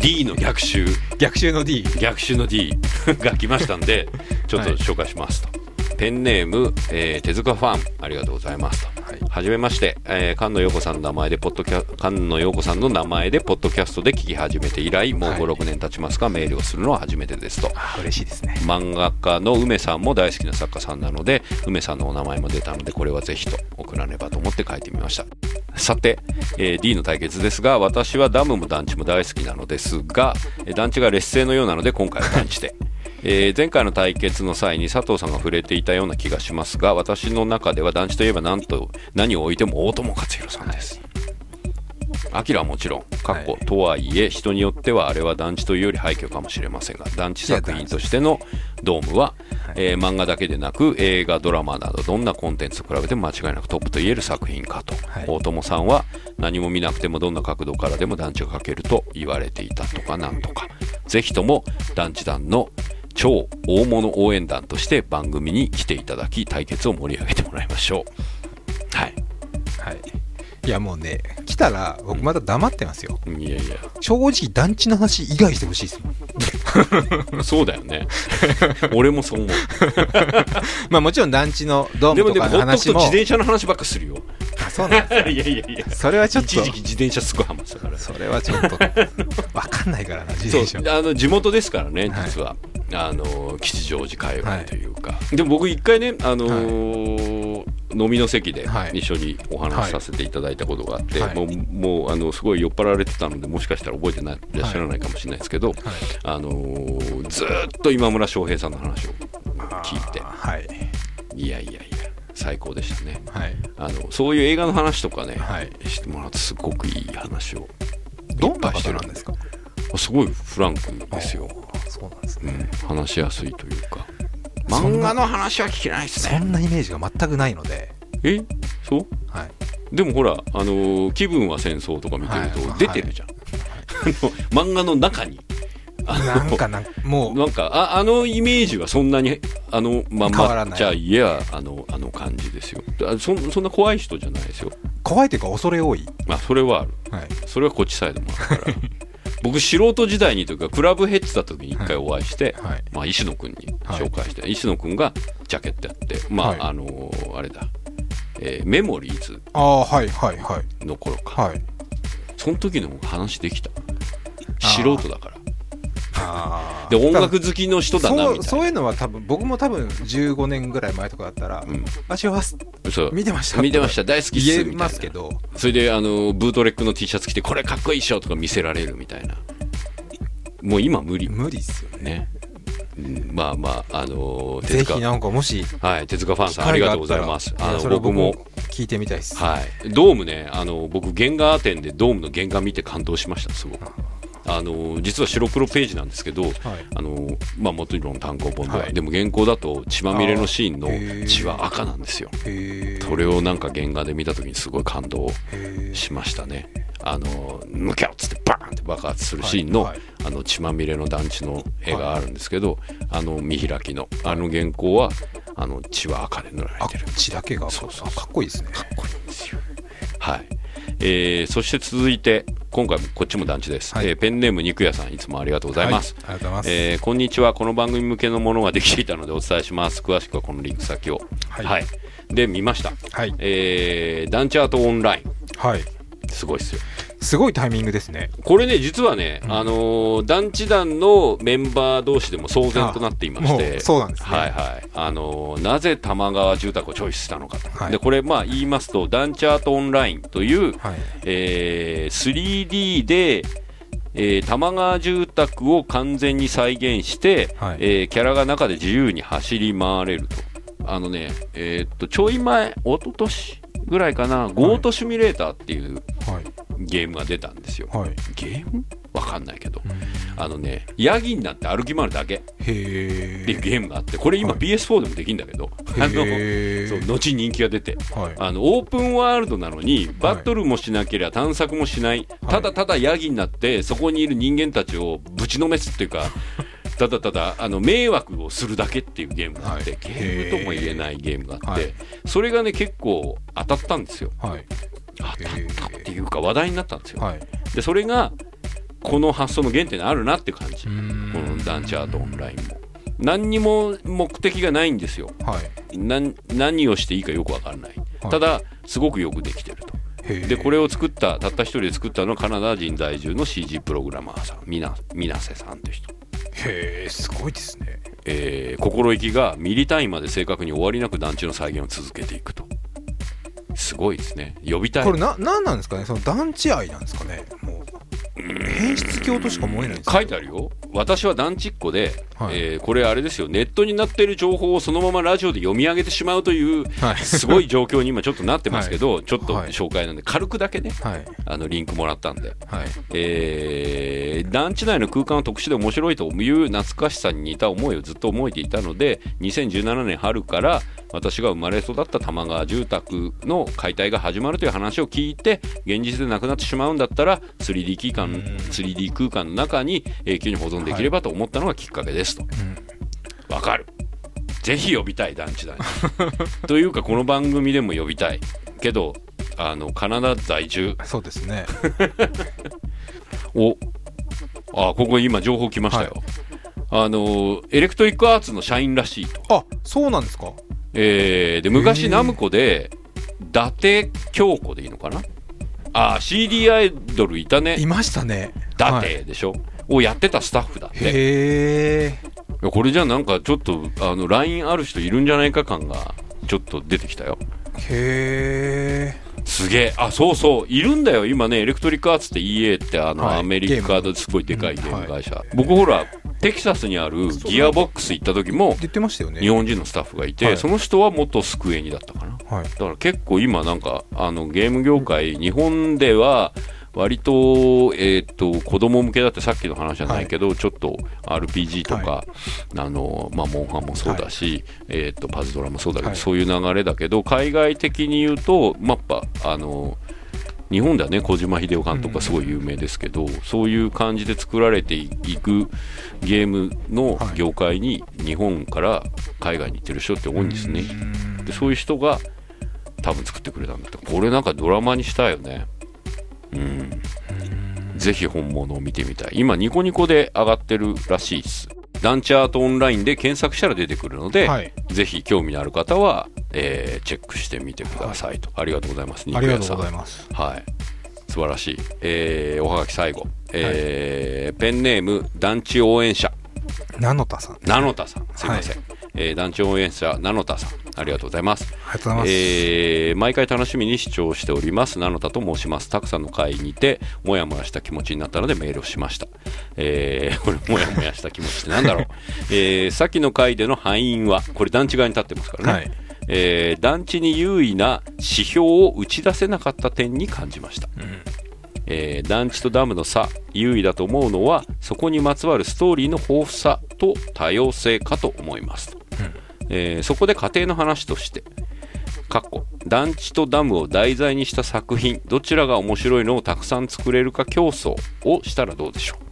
B: D の逆襲。
C: 逆襲の D
B: 逆襲の D *laughs* が来ましたんでちょっと紹介しますと、ペンネーム、えー手塚ファンありがとうございますと
C: は
B: じめまして、えー菅野陽子さんの名前でポッドキャ菅野陽子さんの名前でポッドキャストで聞き始めて以来もう
C: はい
B: 56年経ちますが、メールをするのは初めてですと。
C: あ嬉しいですね。
B: 漫画家の梅さんも大好きな作家さんなので梅さんのお名前も出たのでこれはぜひと送らねばと思って書いてみました。さて、えー D の対決ですが私はダムも団地も大好きなのですがえー団地が劣勢のようなので今回は団地でえー前回の対決の際に佐藤さんが触れていたような気がしますが私の中では団地といえば何と何を置いても大友克洋さんですアキラはもちろん、かっこ、
C: はい
B: とはいえ、人によってはあれは団地というより廃墟かもしれませんが、団地作品としてのドームは、えー漫画だけでなく、映画、ドラマなど、どんなコンテンツと比べても間違いなくトップと言える作品かと。
C: はい
B: 大友さんは、何も見なくてもどんな角度からでも団地をかけると言われていたとかなんとか。ぜひとも、団地団の超大物応援団として番組に来ていただき、対決を盛り上げてもらいましょう。はい。
C: はいいやもうね来たら僕まだ黙ってますよ
B: いやいや。
C: 正直団地の話以外してほしいですもん *laughs*
B: そうだよね。俺もそう思う。*laughs*
C: まあもちろん団地のドー
B: でもでも、
C: ムとか
B: ほっと自転車の話ばっかするよ。
C: あそうなんです *laughs*
B: いやいやいや。
C: それはちょっと
B: 一時期自転車すごいハマってたから。
C: それはちょっとわかんないからな自
B: そう
C: 転車
B: あの地元ですからね、
C: はい
B: 実は。あの吉祥寺界隈というか、でも僕一回ね、あのー飲みの席で
C: はい。
B: 一緒にお話しさせていただいたことがあって、
C: はい。
B: もうもうあのすごい酔っ払われてたのでもしかしたら覚えてないいらっしゃらないかもしれないですけど、あのーずーっと今村翔平さんの話を聞いて
C: はい。
B: いやいやいや最高でしたね。
C: はい。
B: あのそういう映画の話とかね、
C: はい。
B: してもらうとすごくいい話を
C: どんな
B: いっぱいしてる。
C: 方なんですか？
B: すごいフランクですよ、
C: あそうなんですね。
B: うん、話しやすいというか。漫画の話は聞けないです
C: そ
B: ね
C: んなイメージが全くないので。
B: え？そう？
C: はい。
B: でもほら、あのー気分は戦争とか見てると
C: はい。
B: 出てるじゃん、*laughs* あの漫画の中に。あの
C: なんかなんかもう。
B: なんかああのイメージはそんなにあのまんまじゃあいやあのあの感じですよ。あそんそんな怖い人じゃないですよ。
C: 怖いというか恐れ多い。
B: まあそれはある。
C: はい。
B: それはこっちサイドもあるから *laughs* 僕素人時代にというかクラブヘッズだ時に一回お会いして、
C: はい。
B: まあ、石野君に紹介して、石野君がジャケットやってまあ、
C: はい。
B: あのーあれだ、えーメモリーズ
C: ああはいはいはい。
B: の頃か、
C: はい。
B: その時の話できた。素人だからで音楽好きの人だな
C: そう
B: みたいうな。
C: そいうのは多分僕も多分15年ぐらい前とかだったら
B: うん「
C: 足をはす。
B: そう
C: 見てました」
B: 見てました。大好きっす。
C: 言えますけど。
B: それであのブートレックの T シャツ着てこれかっこいいっしょとか見せられるみたいな。もう今無理。
C: 無理っすよね。
B: ね。うんまあまあ、あのー手塚。
C: なんかもし
B: はい、手塚ファンさんありがとうございます。あの僕も
C: 聞いてみたいです。
B: はい、ドームね、あの僕、原画展でドームの原画見て感動しました、すごく。あの実は白黒ページなんですけど、あのまあ、もちろん単行本では、
C: はい。
B: でも原稿だと血まみれのシーンの血は赤なんですよ。それをなんか原画で見た時にすごい感動
C: へ
B: しましたね。あのむきゃっつってバーンって爆発するシーンの,、
C: はい。はい。
B: あの血まみれの団地の絵があるんですけど、あの見開きのあの原稿はあの血は赤で塗られ
C: あ
B: てる
C: 血だけが
B: そうそう
C: かっこいいですね。
B: はい、えーそして続いて今回もこっちも団地です、
C: はい。
B: えーペンネーム肉屋さんいつもありがとうございます、
C: はい。ありがとうございます。
B: えーこんにちは。この番組向けのものができていたのでお伝えします。詳しくはこのリンク先を。
C: はい。
B: で見ました、
C: はい。
B: えー、団地アートオンライン。
C: はい
B: すごいですよ。
C: すごいタイミングですね。
B: これね実はね、あのー団地団のメンバー同士でも騒然となっていまして
C: うそうなんですね。
B: はいはい。あのーなぜ玉川住宅をチョイスしたのかと、
C: はい。
B: でこれまあ言いますと団地アートオンラインという、
C: はい。
B: えー 3D で、えー玉川住宅を完全に再現して、
C: はい。
B: えーキャラが中で自由に走り回れると。あのね、えーっと、ちょい前、一昨年ぐらいかな、ゴートシミュレーターっていう
C: はい。
B: ゲームが出たんですよ。
C: はい。
B: ゲーム？わかんないけど。あのね、ヤギになって歩き回るだけ。
C: へ
B: っていう
C: え
B: ゲームがあって、これ今
C: はい。
B: PS4 でもできるんだけど、あの、
C: へ
B: そう、後に人気が出て。
C: はい。
B: あのオープンワールドなのにバトルもしなければ探索もしない、ただただヤギになってそこにいる人間たちをぶちのめすっていうかただただあの迷惑をするだけっていうゲームがあって、
C: はい。
B: ゲームとも言えないゲームがあって、
C: はい。
B: それがね結構当たったんですよ。
C: はい。
B: 当たったっていうか話題になったんですよ、
C: はい。
B: でそれがこの発想の原点にあるなって感じ、このダンチャートオンラインも。何にも目的がないんですよ。
C: はい。
B: 何何をしていいかよくわからない、
C: はい。
B: ただすごくよくできてると。でこれを作ったたった一人で作ったのはカナダ人在住の CG プログラマーさんみな水瀬さんという人、
C: へえすごいですね。
B: えー心意気がミリ単位まで正確に終わりなく団地の再現を続けていくと。すごいですね。呼びたい。
C: これな何なんですかね？その団地愛なんですかね？もう変質教としか思えないんです
B: 書いてあるよ。私は団地っ子で、
C: はい。
B: えーこれあれですよ。ネットになっている情報をそのままラジオで読み上げてしまうという
C: はい。
B: すごい状況に今ちょっとなってますけど、ちょっと
C: はい。
B: 紹介なんで軽くだけね
C: はい。
B: あのリンクもらったんで。
C: はい。
B: えー団地内の空間は特殊で面白いという懐かしさに似た思いをずっと覚えていたので2017年春から私が生まれ育った玉川住宅の解体が始まるという話を聞いて現実でなくなってしまうんだったら 3D 空間 3D 空間の中に永久に保存できればと思ったのがきっかけですと。わ、かる。ぜひ呼びたい団地だね *laughs* というかこの番組でも呼びたい。けどあのカナダ在住。
C: そうですね。*laughs*
B: お。あここ今情報来ましたよ、あのエレクトリックアーツの社員らしいと、
C: あそうなんですか？
B: えーで昔ナムコで伊達京子でいいのかな？あ CD アイドルいたね。
C: いましたね。
B: 伊
C: はい。
B: 達でしょ、をやってたスタッフだって。い
C: へえ
B: やこれじゃなんかちょっとあの LINE ある人いるんじゃないか感がちょっと出てきたよ。
C: へえ
B: すげえ。あそうそう。いるんだよ。今ねエレクトリックアーツって EA ってあの、
C: はい。
B: アメリカですごいでかいゲーム会社、僕ほらテキサスにあるギアボックス行った時も
C: 言ってましたよね。
B: 日本人のスタッフがいて、
C: はい。
B: その人は元スクエニだったかな。
C: はい。
B: だから結構今なんかあのゲーム業界日本では割と,、えー、と子供向けだってさっきの話じゃないけど、ちょっと RPG とか、あのまあ、モンハンもそうだし、えー、とパズドラもそうだけど、
C: はい。
B: そういう流れだけど海外的に言うと、まあ、やっぱあの日本ではね小島秀夫監督がすごい有名ですけど、そういう感じで作られていくゲームの業界に日本から海外に行ってる人って多いんですね。でそういう人が多分作ってくれたんだって。これなんかドラマにしたいよねうん。ぜひ本物を見てみたい。今ニコニコで上がってるらしいです。ダンチアートオンラインで検索したら出てくるので、
C: はい。
B: ぜひ興味のある方は、えーチェックしてみてくださいと、ありがとうございます
C: ありがとうございます。
B: はい。素晴らしい、えーおはがき最後、えーペンネーム団地応援者。
C: ナノタさん。
B: ナノタさん。すいません、えー団地応援者ナノタさんありがとうございます。
C: ありがとうございます。
B: えー毎回楽しみに視聴しておりますナノタと申します。たくさんの会にてもやもやした気持ちになったのでメールをしました、えーこれもやもやした気持ちってなんだろう、*laughs* えーさっきの回での敗因はこれ団地側に立ってますからね、
C: はい。
B: えー団地に優位な指標を打ち出せなかった点に感じました、えー団地とダムの差優位だと思うのはそこにまつわるストーリーの豊富さと多様性かと思いますと、えーそこで家庭の話として団地とダムを題材にした作品どちらが面白いのをたくさん作れるか競争をしたらどうでしょう？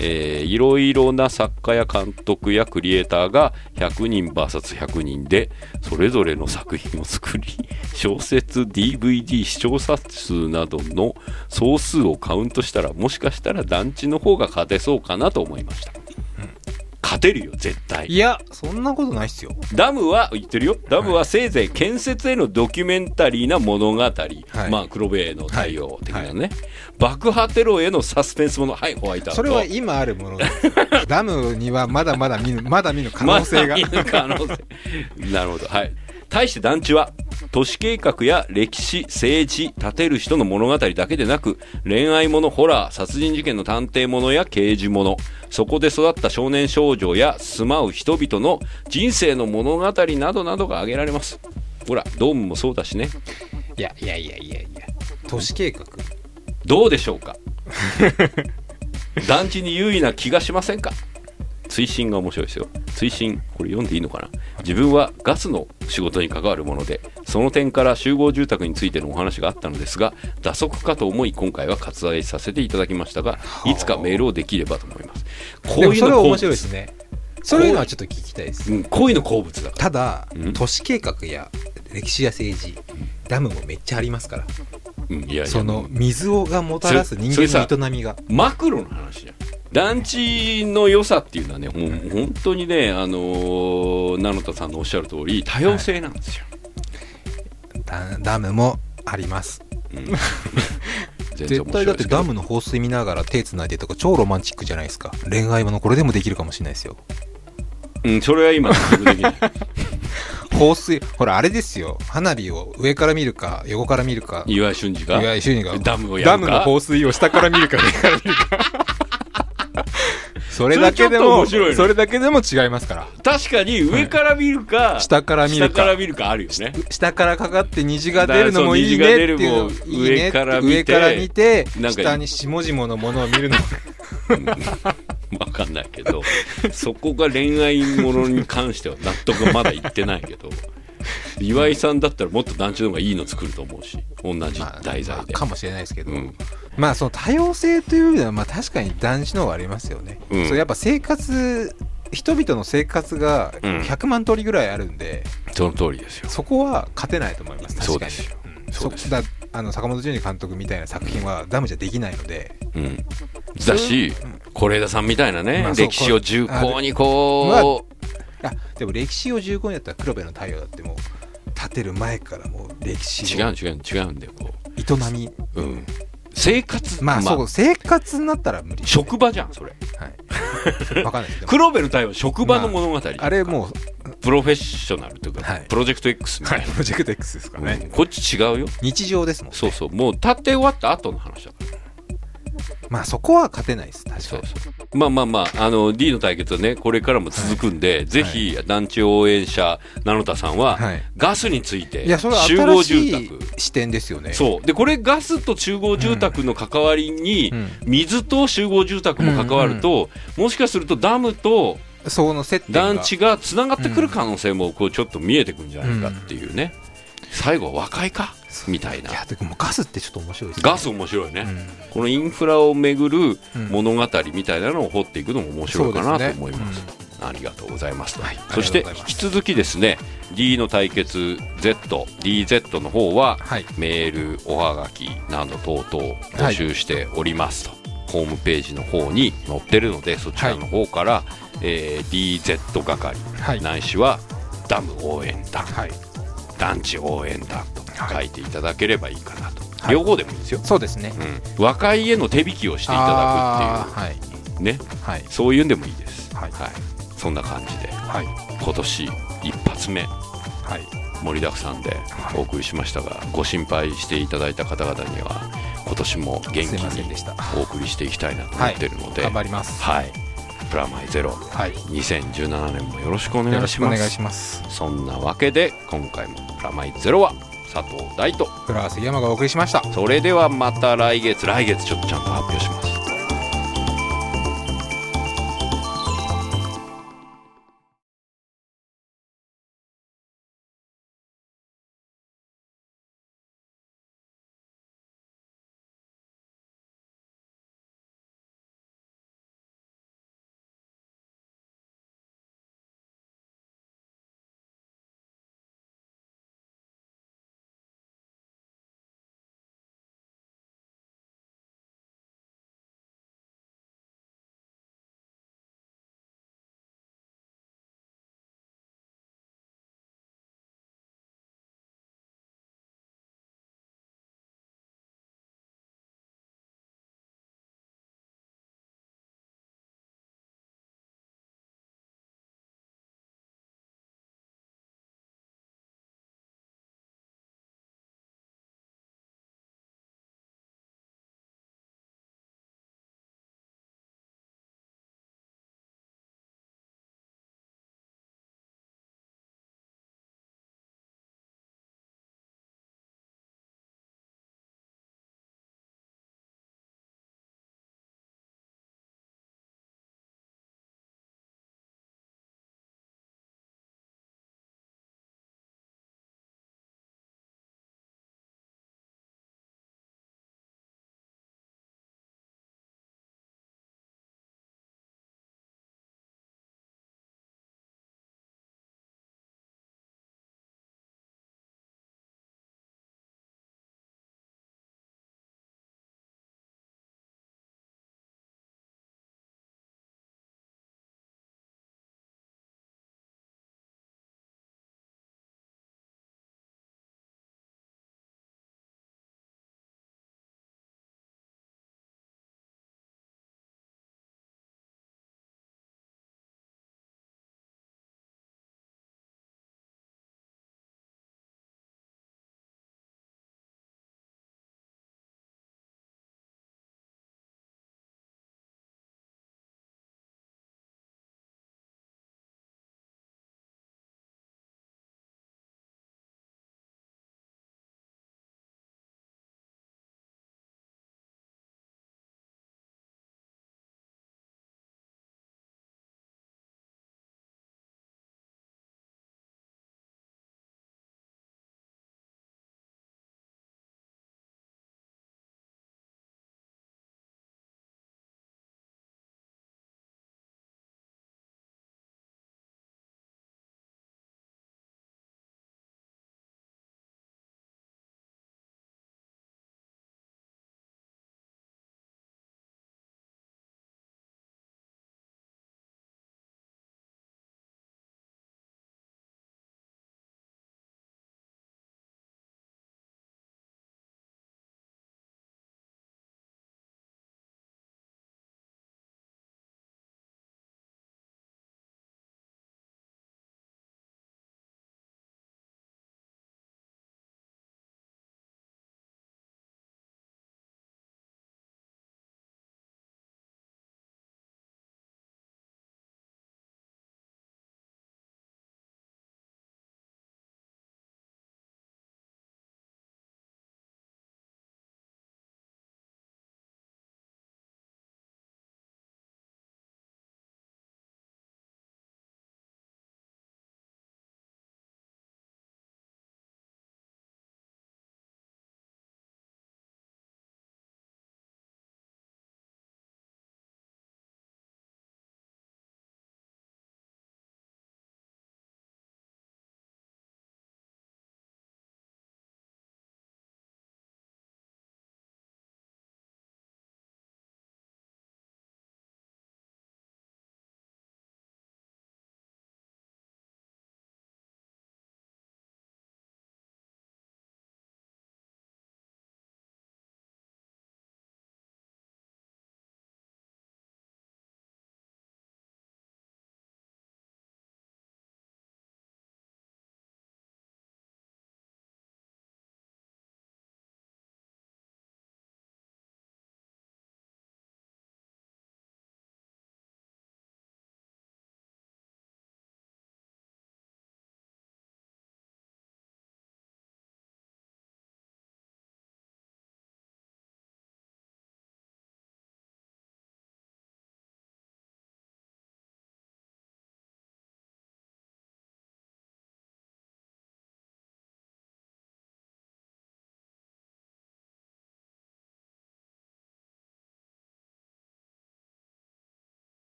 B: えーいろいろな作家や監督やクリエイターが100人 VS100 人でそれぞれの作品を作り *laughs* 小説 DVD 視聴者数などの総数をカウントしたらもしかしたら団地の方が勝てそうかなと思いました、勝てるよ絶対。
C: いや、そんなことないっすよ。
B: ダムは言ってるよ。ダムはせいぜい建設へのドキュメンタリーな物語、まあ黒部への対応的なね、爆破テロへのサスペンスもの。はいホワイトアウト。
C: それは今あるもの。*laughs* ダムにはまだまだ見ぬ、まだ見ぬ可能性が。*laughs*
B: まだ見ぬ可能性。*laughs* なるほど。はい対して団地は都市計画や歴史政治建てる人の物語だけでなく恋愛ものホラー殺人事件の探偵ものや刑事ものそこで育った少年少女や住まう人々の人生の物語などなどが挙げられますほらドームもそうだしね
C: いやいやいやいやいや。都市計画？
B: どうでしょうか？*laughs* 団地に優位な気がしませんか？追伸が面白いですよ追伸これ読んでいいのかな？自分はガスの仕事に関わるものでその点から集合住宅についてのお話があったのですが打足かと思い今回は割愛させていただきましたがいつかメールをできればと思いますこういうの
C: 面白いですね。そういうのはちょっと聞きたいです。
B: うん、こういうの好物だから
C: ただ
B: うん、
C: 都市計画や歴史や政治、ダムもめっちゃありますから。
B: うん、いやいや
C: その水をがもたらす人間の営みが。
B: マクロの話じゃん団地の良さっていうのはねもう本当にねあのー、名野田さんのおっしゃる通り多様性なんですよ、
C: ダダムもあります。
B: うん *laughs*
C: 絶対だってダム
B: の
C: の放水見ながら手つないでとか超ロマンチックじゃないですか。恋愛ものこれでもできるかもしれないですよ。
B: うんそれは今できない
C: 放水、ほらあれですよ。花火を上から見るか横から見るか。
B: 岩井俊二が
C: 岩井俊二が
B: ダムをやるか
C: ダムの放水を下から見るか上から見るか。それだけでも、それだけでも違いますから。
B: 確かに上から見るか、
C: 下から見るか。
B: 下から見るかあるよね。
C: 下からかかって虹が出るのもいいねっていう
B: 上から見て
C: 上から見て
B: なんか
C: 下に下々のものを見るのも。*laughs*
B: わかんないけどそこが恋愛ものに関しては納得がまだいってないけど *laughs* 岩井さんだったらもっと団地の方がいいの作ると思うし同じ
C: まあ
B: 題材で、
C: まあかもしれないですけど、
B: うん。
C: まあその多様性という意味ではまあ確かに男子の方がありますよね、
B: うん。
C: そうやっぱ生活人々の生活が
B: うん。
C: 100万通りぐらいあるんで、
B: その通りですよ。
C: そこは勝てないと思います確かに。
B: そうです
C: だあの坂本淳二監督みたいな作品はダムじゃできないので、
B: うん、だし是枝さんみたいなね、
C: まあ
B: 歴史を重厚にこう、
C: あでも歴史を15年やったら黒部の太陽だってもう建てる前からもう歴史の
B: 違う違う違うんだよこ
C: 営み。
B: う、うん、生活
C: まあそう生活になったら無理。
B: 職場じゃんそれ。
C: はい。*laughs* わかんない
B: 黒部の太陽は職場の物語、
C: あれもう
B: プロフェッショナルというか、
C: はい。
B: プロジェクト X みたいな、
C: プロジェクト X ですかね、
B: うん。こっち違うよ。
C: 日常ですもんね。
B: そうそう。もう立って終わった後の話だから
C: まあそこは勝てないです。確かに。
B: そうそう。まあまあまああの D の対決はねこれからも続くんで、ぜひ団地応援者名野田さんは、
C: はい。
B: ガスについて
C: いやそれは
B: 集合住宅。
C: 視点ですよね。
B: そう。でこれガスと集合住宅の関わりに、
C: うん。
B: 水と集合住宅も関わると、もしかするとダムと
C: その接
B: 団地がつながってくる可能性もこうちょっと見えてくるんじゃないかっていうね、最後は和解かみたいな。い
C: やでもガスってちょっと面白いですね。
B: ガス面白いね、
C: うん。
B: このインフラをめぐる
C: うん
B: 物語みたいなのを掘っていくのも面白いかなと思います。ありがとうございます。と、
C: はい
B: そして引き続きですね D の対決 ZDZ の方は、
C: はい。
B: メールおはがきなど等々募集しておりますと、ホームページの方に載ってるのでそちらの方から、えー DZ 係、
C: はい。
B: ないしはダム応援団、
C: はい。
B: 団地応援団と
C: はい
B: 書いていただければいいかなと、
C: はい。
B: 両方でもいいですよ、
C: そうですね。
B: うん、和解への手引きをしていただくっていう。ね。
C: はい。
B: そういうんでもいいです。
C: はい。
B: はい。そんな感じで。
C: はい。
B: 今年一発目。
C: はい。
B: 盛りだくさんでお送りしましたが、ご心配していただいた方々には今年も元気にお送りしていきたいなと思ってるので、
C: 頑張ります。
B: はい、プラマイゼロ。
C: はい。
B: 2017年もよろしくお願
C: よろ
B: いします。
C: しくお願いします。
B: そんなわけで今回もプラマイゼロは佐藤大と。
C: フラワー杉山がお送りしました。
B: それではまた来月来月ちょっとちゃんと発表します